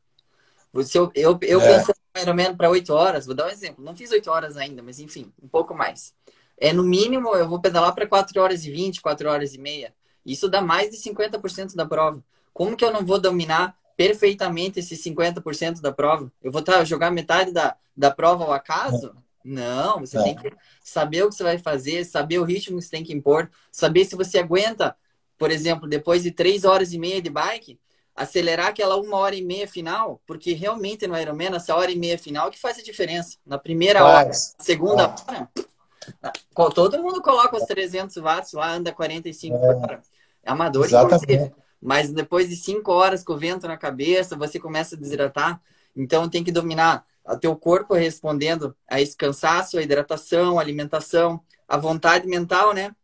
Se eu, eu, eu é. no Ironman para 8 horas, vou dar um exemplo. Não fiz 8 horas ainda, mas enfim, um pouco mais. É no mínimo, eu vou pedalar para 4 horas e 20, 4 horas e meia. Isso dá mais de 50% da prova. Como que eu não vou dominar perfeitamente esses 50% da prova? Eu vou tá, jogar metade da, da prova ao acaso? Não, você tem que saber o que você vai fazer, saber o ritmo que você tem que impor, saber se você aguenta, por exemplo, depois de três horas e meia de bike, acelerar aquela uma hora e meia final, porque realmente no Ironman, essa hora e meia final que faz a diferença. Na primeira hora, na segunda hora, todo mundo coloca os 300 watts lá, anda 45 é. por hora. É amador, Exatamente. inclusive. Mas depois de cinco horas com o vento na cabeça, você começa a desidratar. Então tem que dominar o teu corpo respondendo a esse cansaço, a hidratação, a alimentação, a vontade mental, né?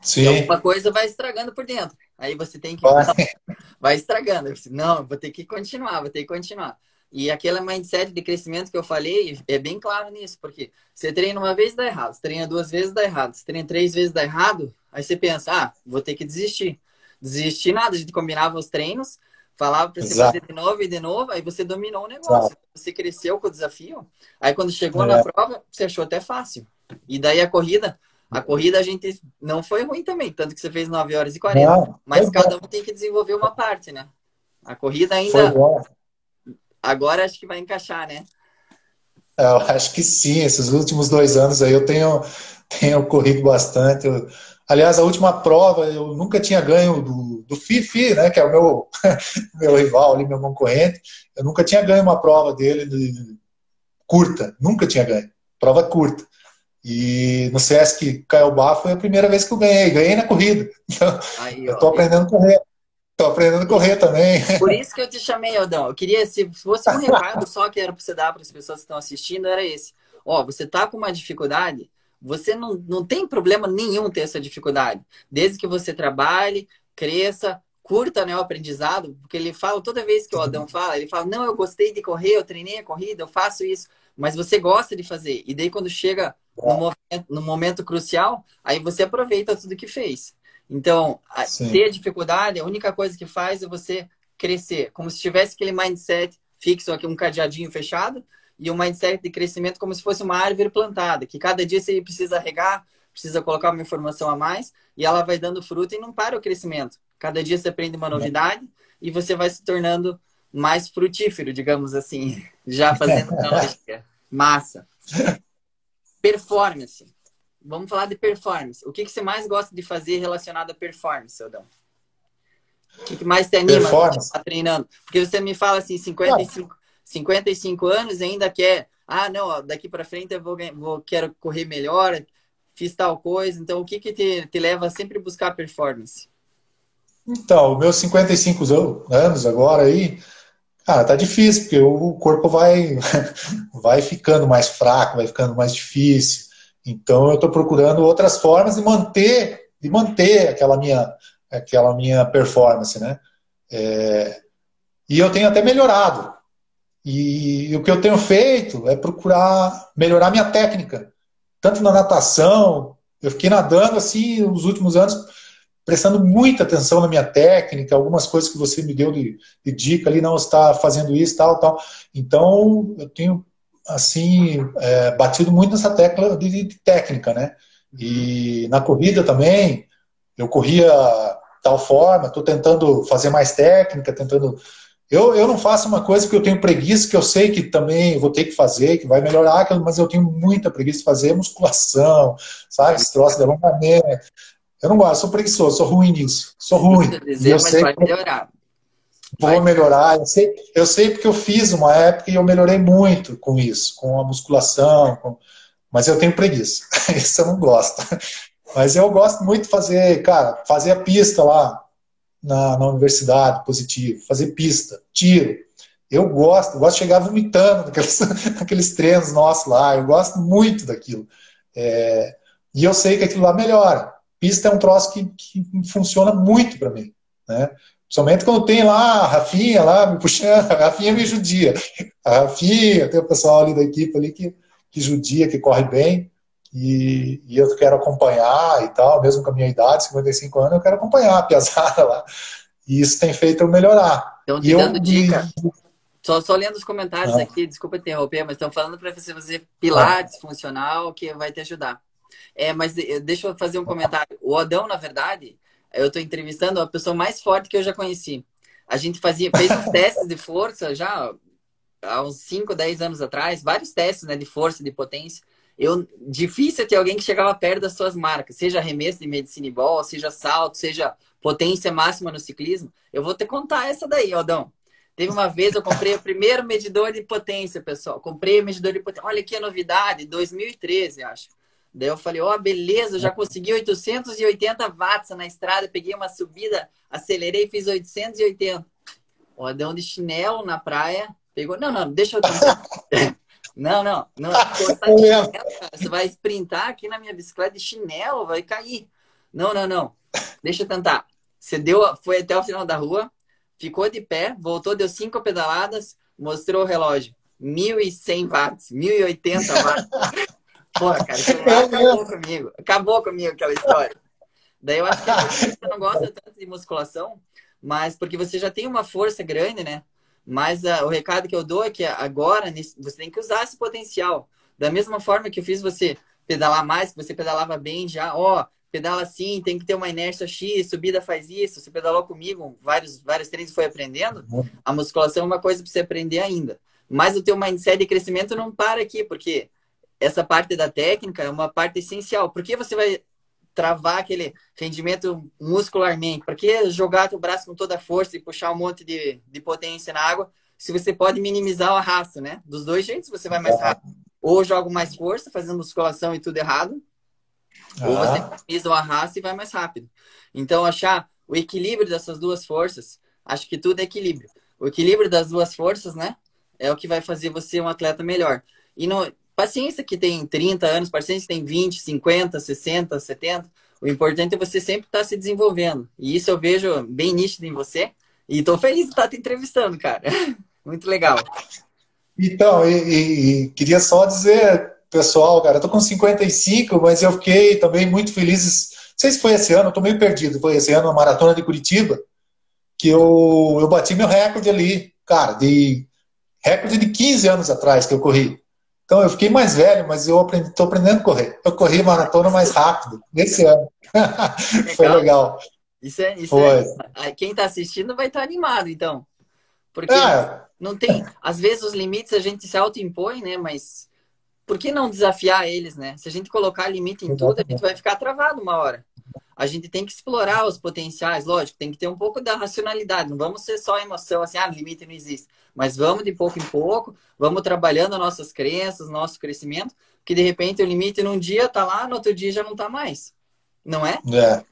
Sim. Então, uma coisa vai estragando por dentro. Aí você tem que. Vai, estragando. Não, vou ter que continuar, vou ter que continuar. E aquele mindset de crescimento que eu falei é bem claro nisso, porque você treina uma vez dá errado, você treina duas vezes dá errado, você treina três vezes dá errado, aí você pensa, ah, vou ter que desistir desistir nada. A gente combinava os treinos, falava para você Exato. fazer de novo e de novo, aí você dominou o negócio. Exato. Você cresceu com o desafio. Aí quando chegou é. na prova, você achou até fácil. E daí a corrida, a corrida a gente não foi ruim também, tanto que você fez 9 horas e 40. Não, mas cada um tem que desenvolver uma parte, né? A corrida ainda. Agora acho que vai encaixar, né? Eu acho que sim. Esses últimos dois anos aí eu tenho, tenho corrido bastante. Eu Aliás, a última prova eu nunca tinha ganho do, do Fifi, né, que é o meu, meu rival ali, meu concorrente. Eu nunca tinha ganho uma prova dele de, curta, nunca tinha ganho. Prova curta. E no Sesc Caiobá foi a primeira vez que eu ganhei. Ganhei na corrida. Então, Aí, eu tô aprendendo a correr. Tô aprendendo a correr também. Por isso que eu te chamei, Aldão. Eu queria, se fosse um recado só que era para você dar para as pessoas que estão assistindo, era esse. Ó, você tá com uma dificuldade, você não, não tem problema nenhum ter essa dificuldade. Desde que você trabalhe, cresça, curta né, o aprendizado, porque ele fala, toda vez que o Adão fala, ele fala, não, eu gostei de correr, eu treinei a corrida, eu faço isso, mas você gosta de fazer. E daí quando chega no momento, no momento crucial, aí você aproveita tudo que fez. Então, a, ter dificuldade, a única coisa que faz é você crescer, como se tivesse aquele mindset fixo aqui, um cadeadinho fechado, e um mindset de crescimento como se fosse uma árvore plantada, que cada dia você precisa regar, precisa colocar uma informação a mais e ela vai dando fruto e não para o crescimento. Cada dia você aprende uma novidade e você vai se tornando mais frutífero, digamos assim, já fazendo lógica. Massa. Performance. Vamos falar de performance. O que, que você mais gosta de fazer relacionado a performance, Aldão? O que, que mais te anima a estar treinando? Porque você me fala assim, 55, 55 anos e ainda quer, ah, não, daqui para frente eu vou, vou, quero correr melhor, fiz tal coisa. Então, o que, que te, te leva a sempre buscar performance? Então, meus 55 anos agora aí, cara, tá difícil, porque o corpo vai, vai ficando mais fraco, vai ficando mais difícil. Então, eu estou procurando outras formas de manter, de manter aquela minha, aquela minha performance, né? É, e eu tenho até melhorado. E, e o que eu tenho feito é procurar melhorar minha técnica, tanto na natação. Eu fiquei nadando assim nos últimos anos prestando muita atenção na minha técnica, algumas coisas que você me deu de, de dica ali, não está fazendo isso, tal, tal. Então, eu tenho, assim, é, batido muito nessa tecla de, de, técnica, né? E na corrida também, eu corria tal forma, estou tentando fazer mais técnica, tentando. Eu, eu não faço uma coisa que eu tenho preguiça, que eu sei que também vou ter que fazer, que vai melhorar, mas eu tenho muita preguiça de fazer musculação, sabe? Esse troço de alongamento. Eu não gosto, sou preguiçoso, sou ruim nisso. Sou ruim. Dizer, eu sei vai melhorar. Vou vai. melhorar. Eu sei, eu sei porque eu fiz uma época e eu melhorei muito com isso, com a musculação, com... mas eu tenho preguiça. Isso eu não gosto. Mas eu gosto muito de fazer, cara, fazer a pista lá na, na universidade, positivo, fazer pista, tiro. Eu gosto, eu gosto de chegar vomitando naqueles, naqueles treinos nossos lá, eu gosto muito daquilo. É, e eu sei que aquilo lá melhora pista é um troço que, que funciona muito para mim, né? Principalmente quando tem lá a Rafinha lá me puxando, a Rafinha me judia. A Rafinha, tem o pessoal ali da equipe ali que, que judia, que corre bem, e, e, eu quero acompanhar e tal, mesmo com a minha idade, 55 anos, eu quero acompanhar a piazada lá. E isso tem feito eu melhorar. Estão te e dando eu, dica. Só, só lendo os comentários ah. aqui, desculpa interromper, mas estão falando para você fazer pilates ah. funcional que vai te ajudar. É, mas deixa eu fazer um comentário. O Odão, na verdade, eu estou entrevistando a pessoa mais forte que eu já conheci. A gente fazia, fez uns testes de força já há uns 5, 10 anos atrás, vários testes né, de força, de potência. Eu, difícil ter alguém que chegava perto das suas marcas, seja arremesso de medicine ball, seja salto, seja potência máxima no ciclismo. Eu vou te contar essa daí, Odão. Teve uma vez eu comprei o primeiro medidor de potência, pessoal. Comprei o medidor de potência. Olha que a novidade, 2013, acho. Daí eu falei, ó, oh, beleza, já consegui 880 watts na estrada, peguei uma subida, acelerei, fiz 880. Ó, deu um de chinelo na praia, pegou, não, não, deixa eu. Não, não, não, chinelo, você vai sprintar aqui na minha bicicleta de chinelo, vai cair. Não, não, não, deixa eu tentar. Você deu, foi até o final da rua, ficou de pé, voltou, deu cinco pedaladas, mostrou o relógio. 1.100 watts, 1.080 watts. Porra, cara, acabou comigo. Acabou comigo aquela história. Daí eu acho que você não gosta tanto de musculação, mas porque você já tem uma força grande, né? Mas uh, o recado que eu dou é que agora você tem que usar esse potencial. Da mesma forma que eu fiz você pedalar mais, que você pedalava bem já, ó, pedala assim, tem que ter uma inércia X, subida faz isso, você pedalou comigo, vários, vários treinos foi aprendendo, a musculação é uma coisa para você aprender ainda. Mas o teu mindset de crescimento não para aqui, porque essa parte da técnica é uma parte essencial. Por que você vai travar aquele rendimento muscularmente? Por que jogar o braço com toda a força e puxar um monte de, de potência na água se você pode minimizar o arrasto, né? Dos dois jeitos você vai mais rápido. Ou joga mais força, fazendo musculação e tudo errado, ah. ou você minimiza o arrasto e vai mais rápido. Então, achar o equilíbrio dessas duas forças, acho que tudo é equilíbrio. O equilíbrio das duas forças, né? É o que vai fazer você um atleta melhor. E não, paciência que tem 30 anos, paciência que tem 20, 50, 60, 70. O importante é você sempre estar tá se desenvolvendo. E isso eu vejo bem nítido em você. E estou feliz de estar te entrevistando, cara. Muito legal. Então, e, e, e, queria só dizer, pessoal, cara, eu tô com 55, mas eu fiquei também muito feliz. Não sei se foi esse ano, eu tô meio perdido. Foi esse ano, a maratona de Curitiba, que eu, eu bati meu recorde ali, cara, de recorde de 15 anos atrás que eu corri. Então eu fiquei mais velho, mas eu estou aprendendo a correr. Eu corri maratona mais rápido nesse ano. Legal. Foi legal. Isso é, isso Foi. é. Quem está assistindo vai estar tá animado, então. Porque é. não tem. Às vezes os limites a gente se autoimpõe, né? Mas por que não desafiar eles, né? Se a gente colocar limite em tudo, a gente vai ficar travado uma hora. A gente tem que explorar os potenciais, lógico, tem que ter um pouco da racionalidade, não vamos ser só emoção, assim, ah, limite não existe. Mas vamos de pouco em pouco, vamos trabalhando nossas crenças, nosso crescimento, que de repente o limite num dia tá lá, no outro dia já não tá mais. Não é? É,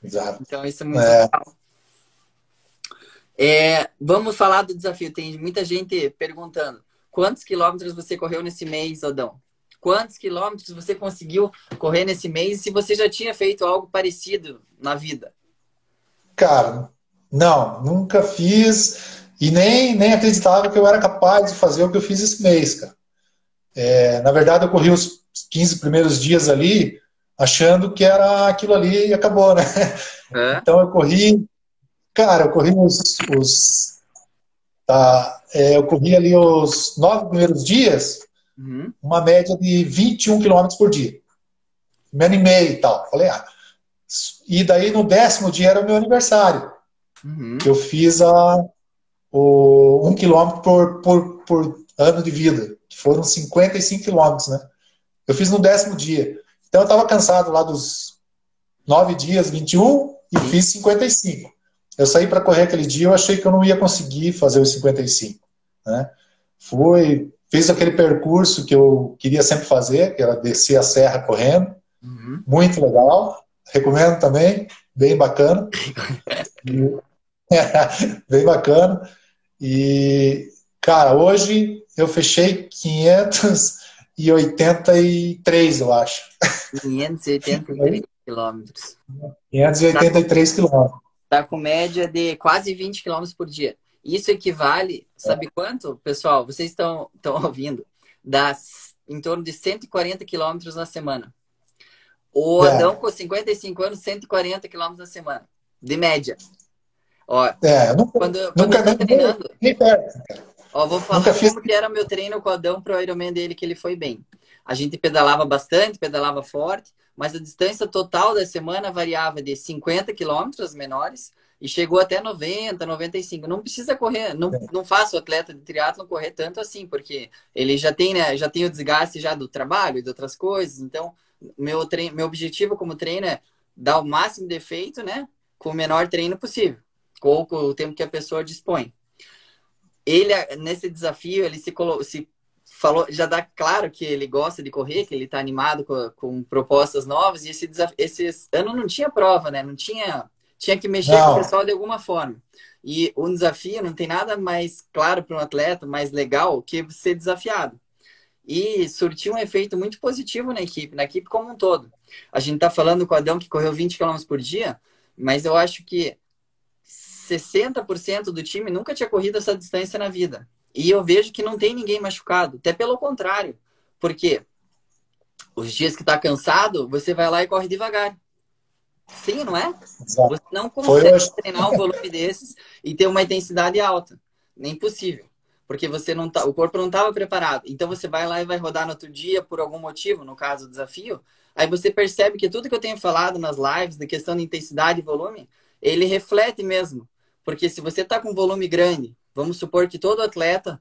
exato. Então isso é muito é. legal. É, vamos falar do desafio. Tem muita gente perguntando: quantos quilômetros você correu nesse mês, Odão? Quantos quilômetros você conseguiu correr nesse mês? Se você já tinha feito algo parecido na vida? Cara, não, nunca fiz e nem, nem acreditava que eu era capaz de fazer o que eu fiz esse mês, cara. É, na verdade, eu corri os 15 primeiros dias ali achando que era aquilo ali e acabou, né? É. Então eu corri, cara, eu corri os, os tá, é, eu corri ali os nove primeiros dias, uhum. uma média de 21 quilômetros por dia. Me animei e tal. Falei, ah. E daí no décimo dia era o meu aniversário. Uhum. Eu fiz a, o, um quilômetro por, por, por ano de vida. Foram 55 quilômetros, né? Eu fiz no décimo dia. Então eu estava cansado lá dos nove dias, 21, e Sim. fiz 55. Eu saí para correr aquele dia, eu achei que eu não ia conseguir fazer os 55. Né? Fui, fiz aquele percurso que eu queria sempre fazer, que era descer a serra correndo. Uhum. Muito legal. Recomendo também, bem bacana. bem bacana. E, cara, hoje eu fechei 583, eu acho. 583 quilômetros. 583 quilômetros. Está com média de quase 20 quilômetros por dia. Isso equivale, sabe quanto, pessoal? Vocês estão, ouvindo? Dá em torno de 140 quilômetros na semana. O é. Adão, com 55 anos, 140 quilômetros na semana. De média. Ó, é, nunca, quando, quando eu tô treinando. Nem perto. Ó, vou falar nunca como fiz... que era meu treino com o Adão pro Ironman dele, que ele foi bem. A gente pedalava bastante, pedalava forte, mas a distância total da semana variava de 50 quilômetros menores e chegou até 90, 95. Não precisa correr, não, é. não faça o atleta de triatlo correr tanto assim, porque ele já tem, né, já tem o desgaste já do trabalho e de outras coisas. Então, meu, treino, meu objetivo como treino é dar o máximo de efeito, né, com o menor treino possível com o tempo que a pessoa dispõe. Ele, nesse desafio, ele se, se falou, já dá claro que ele gosta de correr, que ele está animado com, com, propostas novas, e esse, desafio, esse ano não tinha prova, né? Não tinha. Tinha que mexer não. com o pessoal de alguma forma. E um desafio não tem nada mais claro para um atleta, mais legal, que ser desafiado. E surtiu um efeito muito positivo na equipe, na equipe como um todo. A gente está falando com o Adão que correu 20 km por dia, mas eu acho que 60% do time nunca tinha corrido essa distância na vida. E eu vejo que não tem ninguém machucado, até pelo contrário. Porque os dias que tá cansado, você vai lá e corre devagar. Sim, não é? Exato. Você não consegue treinar um volume desses e ter uma intensidade alta. Nem possível. Porque você não tá, o corpo não estava preparado. Então você vai lá e vai rodar no outro dia por algum motivo, no caso do desafio. Aí você percebe que tudo que eu tenho falado nas lives, da questão de intensidade e volume, ele reflete mesmo porque se você está com volume grande, vamos supor que todo atleta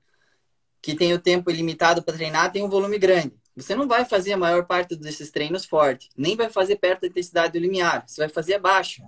que tem o tempo ilimitado para treinar tem um volume grande. Você não vai fazer a maior parte desses treinos forte, nem vai fazer perto da intensidade do limiar. Você vai fazer abaixo.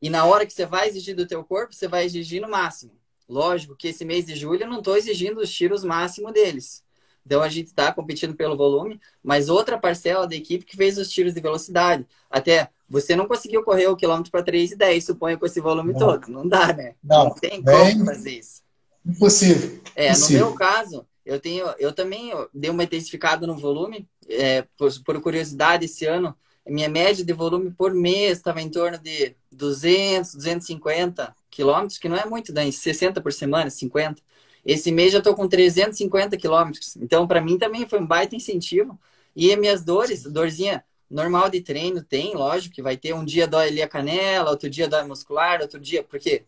E na hora que você vai exigir do teu corpo, você vai exigir no máximo. Lógico que esse mês de julho eu não estou exigindo os tiros máximo deles. Então a gente está competindo pelo volume, mas outra parcela da equipe que fez os tiros de velocidade. Até você não conseguiu correr o quilômetro para 3,10, suponho, com esse volume não. todo. Não dá, né? Não, não tem como fazer isso. Impossível. É, Impossível. no meu caso, eu tenho, eu também dei uma intensificada no volume, é, por, por, curiosidade, esse ano, minha média de volume por mês estava em torno de 200, 250 quilômetros, que não é muito, dá 60 por semana, 50. Esse mês já estou com 350 quilômetros. Então, para mim também foi um baita incentivo. E as minhas dores, dorzinha normal de treino tem, lógico, que vai ter um dia dói ali a canela, outro dia dói muscular, outro dia, porque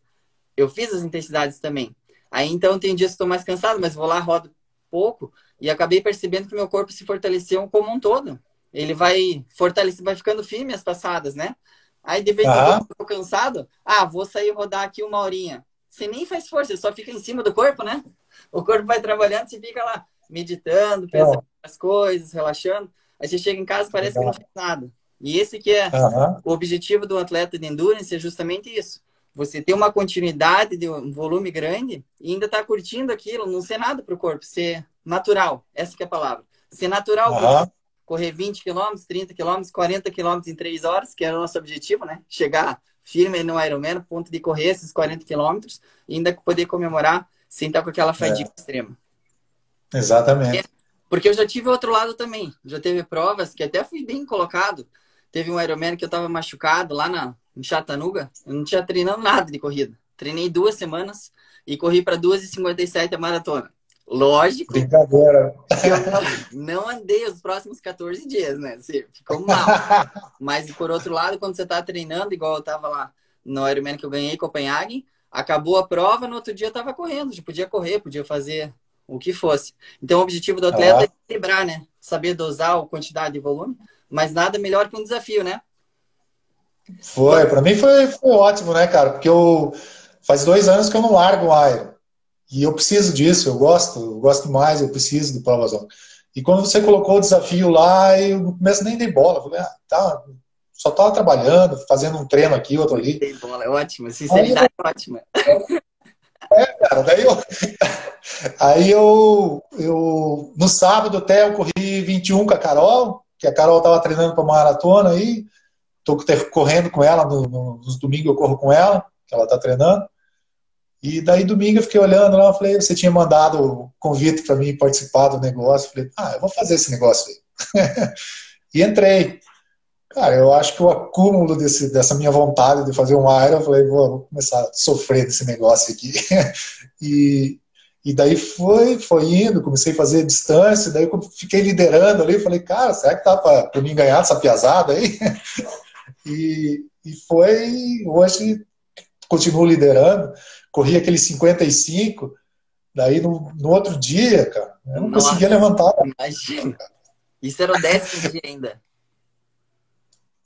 eu fiz as intensidades também. Aí então tem dias que estou mais cansado, mas vou lá, rodo pouco e acabei percebendo que meu corpo se fortaleceu como um todo. Ele vai fortalecer, vai ficando firme as passadas, né? Aí de vez em quando eu tô cansado, ah, vou sair rodar aqui uma horinha. Você nem faz força, só fica em cima do corpo, né? O corpo vai trabalhando, você fica lá meditando, pensando nas coisas, relaxando. Aí você chega em casa parece que não fez nada. E esse que é uhum. o objetivo do atleta de endurance é justamente isso. Você ter uma continuidade de um volume grande e ainda estar tá curtindo aquilo, não ser nada para o corpo, ser natural. Essa que é a palavra. Ser natural. Uhum. Correr 20 km, 30 km, 40 km em 3 horas, que era o nosso objetivo, né? Chegar firme no Ironman, ponto de correr esses 40 km e ainda poder comemorar sem estar com aquela fadiga é. extrema. Exatamente. Porque eu já tive outro lado também. Já teve provas que até fui bem colocado. Teve um Ironman que eu tava machucado lá na, em Chattanooga. Eu não tinha treinado nada de corrida. Treinei duas semanas e corri para 2h57 a maratona. Lógico. Brincadeira. Eu não, não andei os próximos 14 dias, né? Você ficou mal. Mas, por outro lado, quando você tá treinando, igual eu tava lá no Ironman que eu ganhei em Copenhague, acabou a prova, no outro dia eu tava correndo. Já podia correr, podia fazer o que fosse. Então, o objetivo do atleta ah. é equilibrar, né? Saber dosar a quantidade e volume, mas nada melhor que um desafio, né? Foi, para mim foi, foi ótimo, né, cara? Porque eu faz dois anos que eu não largo o Iron. E eu preciso disso, eu gosto, eu gosto mais, eu preciso do provas E quando você colocou o desafio lá, eu no começo nem dei bola. Falei, ah, tá, só tava trabalhando, fazendo um treino aqui, outro ali. Dei bola, é ótimo, sinceridade é ótima. É, cara, daí eu. Aí eu, eu. No sábado até eu corri 21 com a Carol, que a Carol tava treinando para maratona aí. Tô correndo com ela, no, no, nos domingos eu corro com ela, que ela tá treinando. E daí domingo eu fiquei olhando lá, falei, você tinha mandado o convite para mim participar do negócio. Falei, ah, eu vou fazer esse negócio aí. e entrei. Cara, eu acho que o acúmulo desse, dessa minha vontade de fazer um Iron, eu falei, vou, vou começar a sofrer desse negócio aqui. e, e daí foi, foi indo, comecei a fazer distância, daí eu fiquei liderando ali, falei, cara, será que tá para mim ganhar essa piazada aí? e, e foi, hoje continuo liderando, corri aquele 55, daí no, no outro dia, cara, eu não Nossa, conseguia levantar. Imagina. Isso era o décimo dia ainda.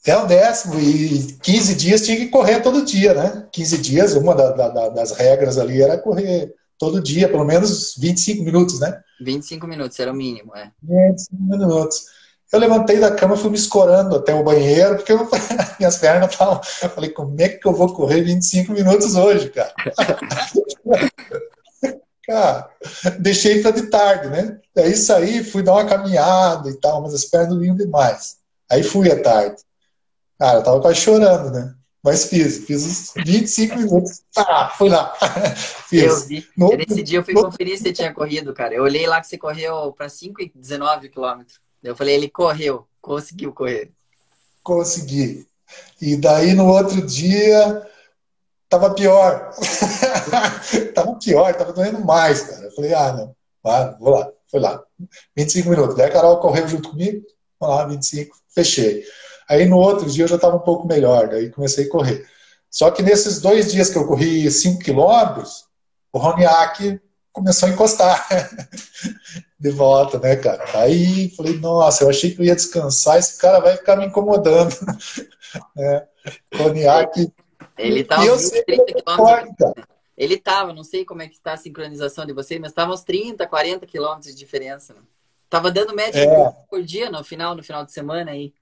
É o décimo, e 15 dias tinha que correr todo dia, né? 15 dias, uma da, da, das regras ali era correr todo dia, pelo menos 25 minutos, né? 25 minutos era o mínimo, é. 25 minutos. Eu levantei da cama, fui me escorando até o banheiro, porque eu, minhas pernas estavam. Eu falei, como é que eu vou correr 25 minutos hoje, cara? cara, deixei para de tarde, né? Aí saí, fui dar uma caminhada e tal, mas as pernas não iam demais. Aí fui à tarde. Cara, eu tava quase chorando, né? Mas fiz, fiz uns 25 minutos. Ah, fui lá. fiz. Eu vi. No, Nesse dia eu fui no... conferir se você tinha corrido, cara. Eu olhei lá que você correu para 5 e 19 quilômetros. Eu falei, ele correu, conseguiu correr. Consegui. E daí no outro dia tava pior. tava pior, tava doendo mais, cara. Eu falei, ah, não, ah, vou lá, fui lá. 25 minutos. Daí a Carol correu junto comigo, vamos lá, 25, fechei. Aí no outro dia eu já estava um pouco melhor, daí comecei a correr. Só que nesses dois dias que eu corri 5 quilômetros, o Roniak começou a encostar de volta, né, cara? Aí falei, nossa, eu achei que eu ia descansar, esse cara vai ficar me incomodando. né? Roniak. Ele tá uns 30 quilômetros. Ele tava, não sei como é que está a sincronização de vocês, mas estava uns 30, 40 quilômetros de diferença. Né? Tava dando média é. por dia no final, no final de semana aí.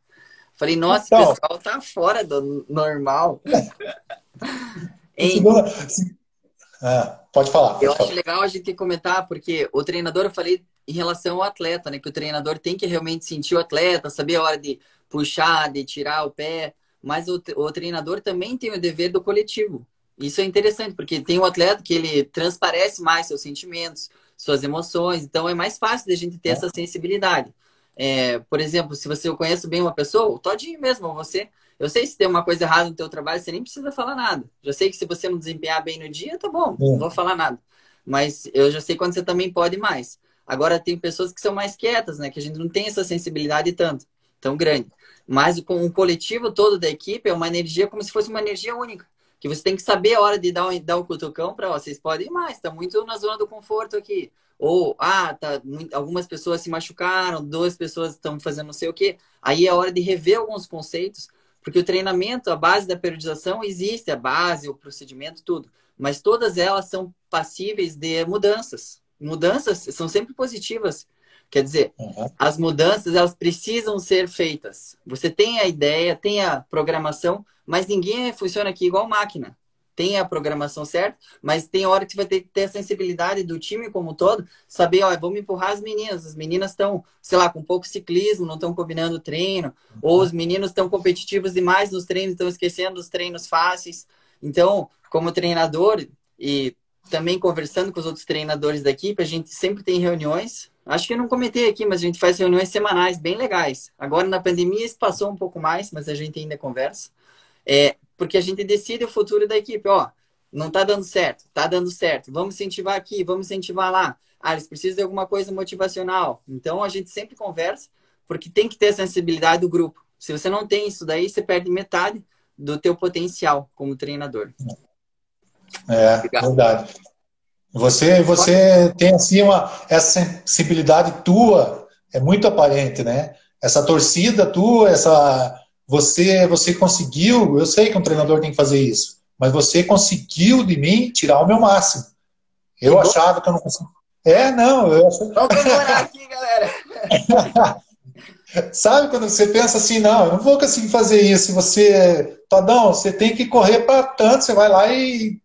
Falei, nossa, então, o pessoal tá fora do normal. em... ah, pode falar. Pode eu falar. acho legal a gente comentar, porque o treinador, eu falei em relação ao atleta, né? Que o treinador tem que realmente sentir o atleta, saber a hora de puxar, de tirar o pé. Mas o, o treinador também tem o dever do coletivo. Isso é interessante, porque tem o atleta que ele transparece mais seus sentimentos, suas emoções, então é mais fácil da gente ter é. essa sensibilidade. É, por exemplo, se você conhece bem uma pessoa, o Todinho mesmo, você, eu sei se tem uma coisa errada no teu trabalho, você nem precisa falar nada. Já sei que se você não desempenhar bem no dia, tá bom, não vou falar nada. Mas eu já sei quando você também pode mais. Agora tem pessoas que são mais quietas, né? Que a gente não tem essa sensibilidade tanto, tão grande. Mas com o coletivo todo da equipe é uma energia como se fosse uma energia única. Que você tem que saber a hora de dar um, dar um cutucão para vocês podem ir mais, tá muito na zona do conforto aqui. Ou, ah, tá, algumas pessoas se machucaram, duas pessoas estão fazendo não sei o quê. Aí é hora de rever alguns conceitos, porque o treinamento, a base da periodização existe, a base, o procedimento, tudo. Mas todas elas são passíveis de mudanças. Mudanças são sempre positivas. Quer dizer, uhum. as mudanças elas precisam ser feitas. Você tem a ideia, tem a programação, mas ninguém funciona aqui igual máquina. Tem a programação certa, mas tem hora que você vai ter que ter a sensibilidade do time como um todo, saber, ó, vamos empurrar as meninas. As meninas estão, sei lá, com pouco ciclismo, não estão combinando treino, uhum. ou os meninos estão competitivos demais nos treinos, estão esquecendo os treinos fáceis. Então, como treinador e também conversando com os outros treinadores da equipe, a gente sempre tem reuniões. Acho que eu não comentei aqui, mas a gente faz reuniões semanais bem legais. Agora na pandemia isso passou um pouco mais, mas a gente ainda conversa. É, porque a gente decide o futuro da equipe. Ó, não tá dando certo, tá dando certo. Vamos incentivar aqui, vamos incentivar lá. Ah, eles precisam de alguma coisa motivacional. Então a gente sempre conversa, porque tem que ter a sensibilidade do grupo. Se você não tem isso daí, você perde metade do teu potencial como treinador. É, Obrigado. verdade. Você, você tem assim uma essa sensibilidade tua é muito aparente, né? Essa torcida tua, essa você você conseguiu. Eu sei que um treinador tem que fazer isso, mas você conseguiu de mim tirar o meu máximo. Eu que achava bom. que eu não conseguia. É, não. Eu... Vamos comemorar aqui, galera. Sabe quando você pensa assim, não, eu não vou conseguir fazer isso. Você, Todão, você tem que correr para tanto, você vai lá e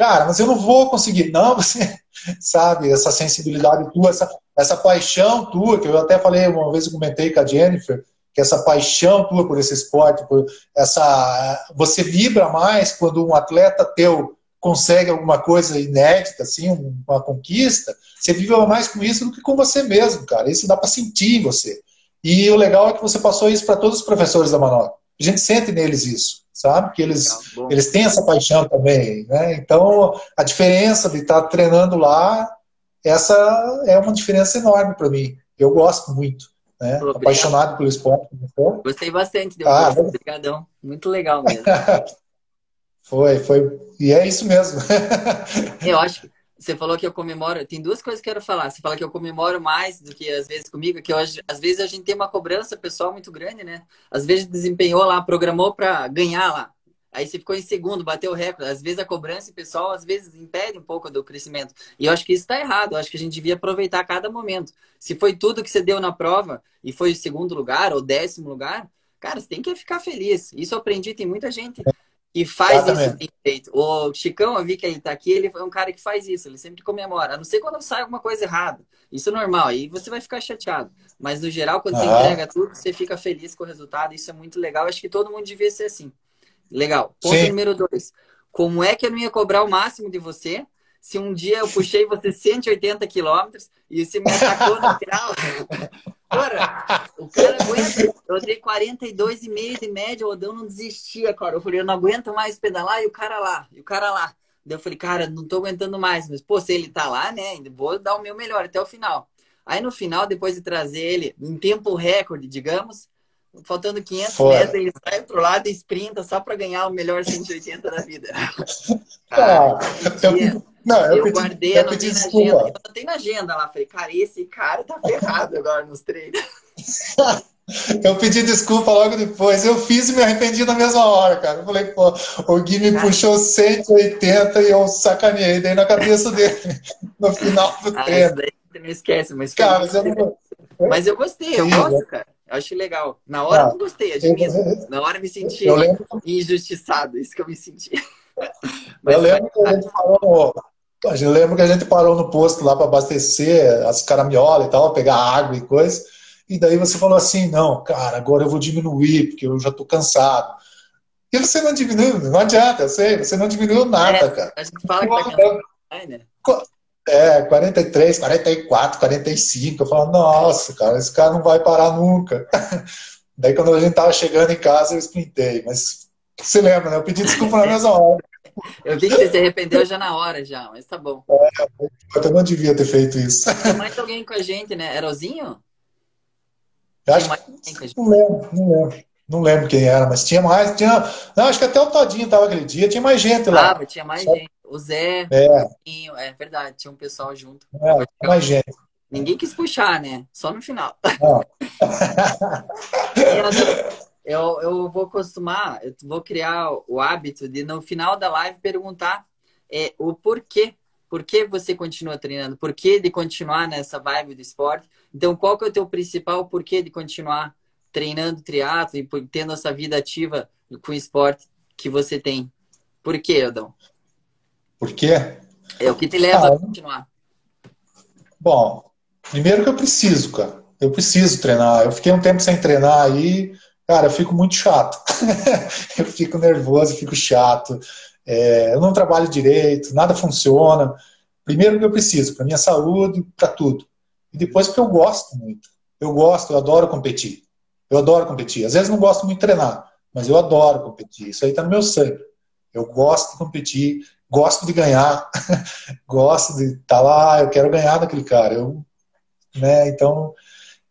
cara, mas eu não vou conseguir. Não, você sabe, essa sensibilidade tua, essa, essa paixão tua, que eu até falei uma vez, eu comentei com a Jennifer, que essa paixão tua por esse esporte, por essa, você vibra mais quando um atleta teu consegue alguma coisa inédita, assim, uma conquista, você vibra mais com isso do que com você mesmo, cara. Isso dá para sentir em você. E o legal é que você passou isso para todos os professores da Manobra. A gente sente neles isso sabe? Que eles, eles têm essa paixão também, né? Então, a diferença de estar treinando lá, essa é uma diferença enorme para mim. Eu gosto muito, né? Apaixonado pelo esporte. Gostei bastante, deu ah, obrigadão. Muito legal mesmo. foi, foi. E é isso mesmo. eu acho que você falou que eu comemoro. Tem duas coisas que eu quero falar. Você fala que eu comemoro mais do que às vezes comigo, que eu, às vezes a gente tem uma cobrança pessoal muito grande, né? Às vezes desempenhou lá, programou para ganhar lá. Aí você ficou em segundo, bateu o recorde. Às vezes a cobrança pessoal, às vezes impede um pouco do crescimento. E eu acho que isso está errado. Eu acho que a gente devia aproveitar cada momento. Se foi tudo que você deu na prova e foi o segundo lugar ou décimo lugar, cara, você tem que ficar feliz. Isso eu aprendi. Tem muita gente que faz Exatamente. isso bem feito. O Chicão, eu vi que ele tá aqui, ele é um cara que faz isso, ele sempre comemora. A não ser quando sai alguma coisa errada. Isso é normal, aí você vai ficar chateado. Mas no geral, quando você entrega tudo, você fica feliz com o resultado, isso é muito legal. Acho que todo mundo devia ser assim. Legal. Ponto Sim. número dois. Como é que eu não ia cobrar o máximo de você se um dia eu puxei você 180 quilômetros e você me atacou no? Cara, o cara aguenta. Eu dei 42,5 de média, o Odão não desistia, cara. Eu falei, eu não aguento mais pedalar, e o cara lá, e o cara lá. Daí eu falei, cara, não tô aguentando mais. Mas, pô, se ele tá lá, né, vou dar o meu melhor até o final. Aí no final, depois de trazer ele em tempo recorde, digamos, faltando 500 Fora. metros, ele sai pro lado e sprinta só para ganhar o melhor 180 da vida. Cara, ah, não, eu, eu pedi, guardei, eu anotei na agenda. Eu anotei na agenda lá. Falei, cara, esse cara tá ferrado agora nos treinos. eu pedi desculpa logo depois. Eu fiz e me arrependi na mesma hora, cara. Eu falei, pô, o Gui me puxou 180 e eu sacaneei, dei na cabeça dele no final do ah, treino. Isso daí você não esquece, mas cara, mas eu, não... mas eu gostei, eu Sim, gosto, cara. Eu acho legal. Na hora ah, eu não gostei, admito. Na hora eu me senti eu injustiçado, isso que eu me senti. Mas eu lembro que a gente falou a gente lembra que a gente parou no posto lá para abastecer as caramiolas e tal, pegar água e coisa. E daí você falou assim: não, cara, agora eu vou diminuir, porque eu já tô cansado. E você não diminuiu, não adianta, eu sei, você não diminuiu nada, é, cara. A gente fala que vai cansar, né? É, 43, 44, 45. Eu falo, nossa, cara, esse cara não vai parar nunca. Daí quando a gente tava chegando em casa, eu sprintei. Mas você lembra, né? Eu pedi desculpa na mesma hora. Eu vi que você se arrependeu já na hora, já, mas tá bom. É, eu não devia ter feito isso. Tinha mais alguém com a gente, né? Era Ozinho? Acho, não lembro, não lembro. Não lembro quem era, mas tinha mais. Tinha, não, acho que até o Todinho estava aquele dia, tinha mais gente lá. Ah, tinha mais gente. O Zé, é. o é verdade, tinha um pessoal junto. É, mais gente. Ninguém quis puxar, né? Só no final. eu, eu vou costumar, eu vou criar o hábito de no final da live perguntar é, o porquê por que você continua treinando? Por que de continuar nessa vibe do esporte? Então, qual que é o teu principal porquê de continuar treinando triatlo e tendo essa vida ativa com o esporte que você tem? Por quê, Adão? Por quê? É o que te leva ah, a continuar. Bom, primeiro que eu preciso, cara. Eu preciso treinar. Eu fiquei um tempo sem treinar aí, cara, eu fico muito chato. eu fico nervoso, fico chato. É, eu não trabalho direito, nada funciona. Primeiro que eu preciso, para minha saúde, para tudo. E depois porque eu gosto muito. Eu gosto, eu adoro competir. Eu adoro competir. Às vezes não gosto muito de treinar, mas eu adoro competir. Isso aí está no meu sangue. Eu gosto de competir, gosto de ganhar, gosto de estar tá lá, eu quero ganhar daquele cara. Eu, né, então,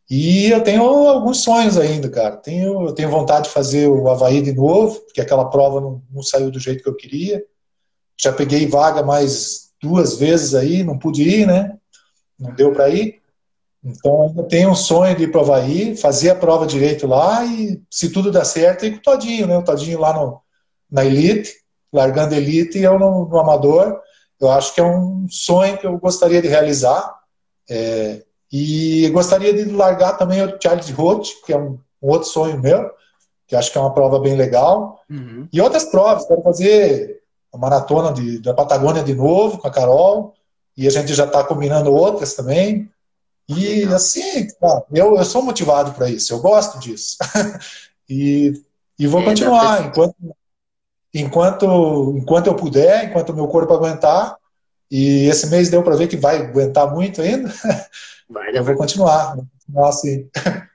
e eu tenho alguns sonhos ainda, cara. Tenho, eu tenho vontade de fazer o Havaí de novo, porque aquela prova não, não saiu do jeito que eu queria. Já peguei vaga mais duas vezes aí, não pude ir, né? Não deu para ir. Então ainda tenho um sonho de ir para o Havaí, fazer a prova direito lá e, se tudo der certo, ir com o Todinho, né? O Todinho lá no, na Elite, largando Elite e eu no, no Amador. Eu acho que é um sonho que eu gostaria de realizar. É, e gostaria de largar também o Charles Roth, que é um, um, outro sonho meu, que acho que é uma prova bem legal. Uhum. E outras provas, quero fazer a maratona de, da Patagônia de novo com a Carol, e a gente já está combinando outras também. E assim, eu, eu sou motivado para isso, eu gosto disso. e, e vou é, continuar enquanto, enquanto, enquanto eu puder, enquanto o meu corpo aguentar. E esse mês deu para ver que vai aguentar muito ainda. Vai, eu vou continuar, vou continuar assim.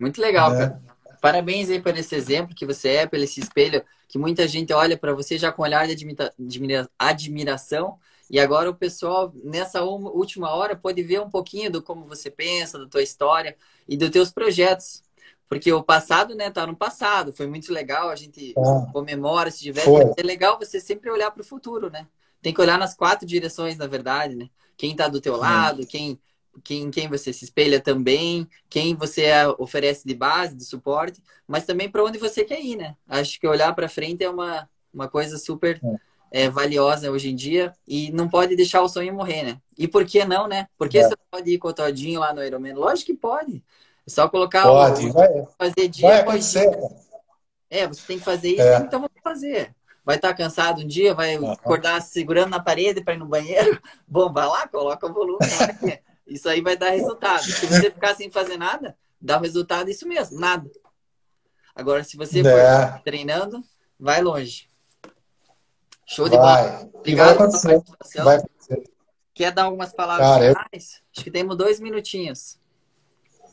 Muito legal, é. cara. Parabéns aí por esse exemplo que você é, pelo esse espelho, que muita gente olha para você já com olhar de admira admiração. E agora o pessoal, nessa última hora, pode ver um pouquinho do como você pensa, da tua história e dos teus projetos. Porque o passado, né, tá no passado. Foi muito legal, a gente ah, comemora, se diverte. É legal você sempre olhar para o futuro, né? Tem que olhar nas quatro direções, na verdade, né? Quem tá do teu lado, quem quem, quem você se espelha também, quem você oferece de base, de suporte, mas também para onde você quer ir, né? Acho que olhar para frente é uma, uma coisa super é. É, valiosa hoje em dia e não pode deixar o sonho morrer, né? E por que não, né? Por que é. você pode ir com o Todinho lá no Ironman? Lógico que pode. É só colocar pode, o, vai, fazer dia vai após dia. É, você tem que fazer isso, é. então vamos fazer vai estar tá cansado um dia, vai acordar segurando na parede para ir no banheiro. Bom, vai lá, coloca o volume. Né? Isso aí vai dar resultado. Se você ficar sem fazer nada, dá resultado isso mesmo, nada. Agora, se você for é. treinando, vai longe. Show de bola. Obrigado pela participação. Vai Quer dar algumas palavras cara, finais? Eu... Acho que temos dois minutinhos.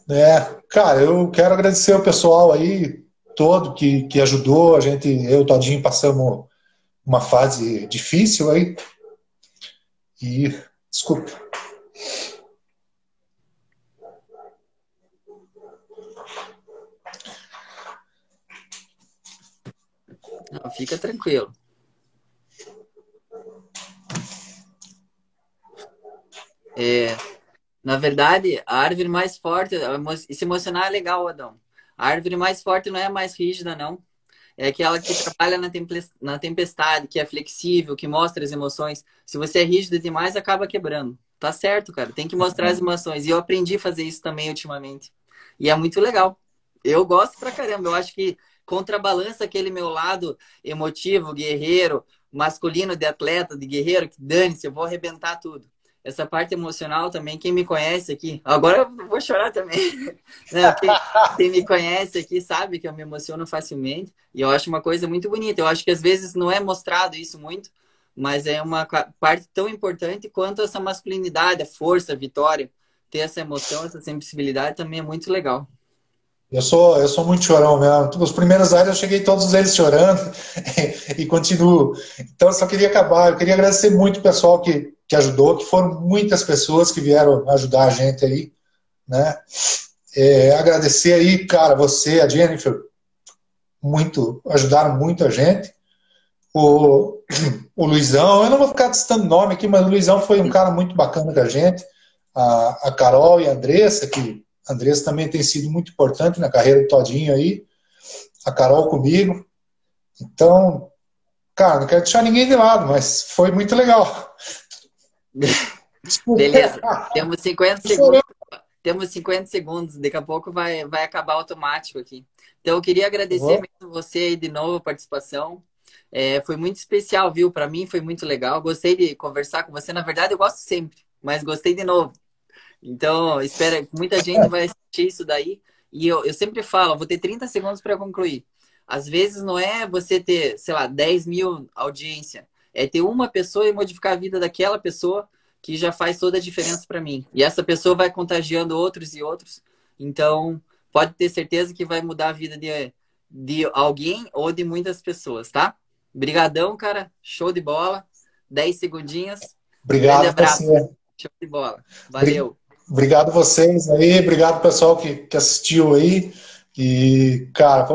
É, cara, eu quero agradecer o pessoal aí todo que, que ajudou. A gente, eu e o Todinho, passamos uma fase difícil aí. E, desculpa. Não, fica tranquilo. É, na verdade, a árvore mais forte, se emocionar é legal, Adão. A árvore mais forte não é mais rígida, não. É aquela que trabalha na tempestade, que é flexível, que mostra as emoções. Se você é rígido demais, acaba quebrando. Tá certo, cara. Tem que mostrar as emoções. E eu aprendi a fazer isso também ultimamente. E é muito legal. Eu gosto pra caramba. Eu acho que contrabalança aquele meu lado emotivo, guerreiro, masculino de atleta, de guerreiro, que dane-se, eu vou arrebentar tudo. Essa parte emocional também, quem me conhece aqui, agora eu vou chorar também. Não, quem, quem, me conhece aqui sabe que eu me emociono facilmente e eu acho uma coisa muito bonita. Eu acho que às vezes não é mostrado isso muito, mas é uma parte tão importante quanto essa masculinidade, a força, a vitória. Ter essa emoção, essa sensibilidade também é muito legal. Eu sou, eu sou muito chorão mesmo. Os primeiros anos eu cheguei todos eles chorando e continuo. Então eu só queria acabar. Eu queria agradecer muito o pessoal que, que ajudou, que foram muitas pessoas que vieram ajudar a gente aí, né? É, agradecer aí, cara, você, a Jennifer, muito, ajudaram muito a gente. O, o Luizão, eu não vou ficar citando nome aqui, mas o Luizão foi um cara muito bacana com a gente. A, a Carol e a Andressa, que Andressa também tem sido muito importante na carreira do Todinho aí. A Carol comigo. Então, cara, não quero deixar ninguém de lado, mas foi muito legal. Beleza. Temos 50 segundos. Temos 50 segundos. Daqui a pouco vai, vai acabar automático aqui. Então, eu queria agradecer mesmo você aí de novo a participação. É, foi muito especial, viu? Para mim foi muito legal. Gostei de conversar com você. Na verdade, eu gosto sempre, mas gostei de novo. Então, espero que muita gente vai assistir isso daí. E eu, eu sempre falo, vou ter 30 segundos para concluir. Às vezes não é você ter, sei lá, 10 mil audiência. É ter uma pessoa e modificar a vida daquela pessoa que já faz toda a diferença para mim. E essa pessoa vai contagiando outros e outros. Então, pode ter certeza que vai mudar a vida de, de alguém ou de muitas pessoas, tá? Brigadão, cara. Show de bola. 10 segundinhos. Obrigado, um abraço. Você. Show de bola. Valeu. Obrigado vocês aí. Obrigado pessoal que, que assistiu aí. E, cara,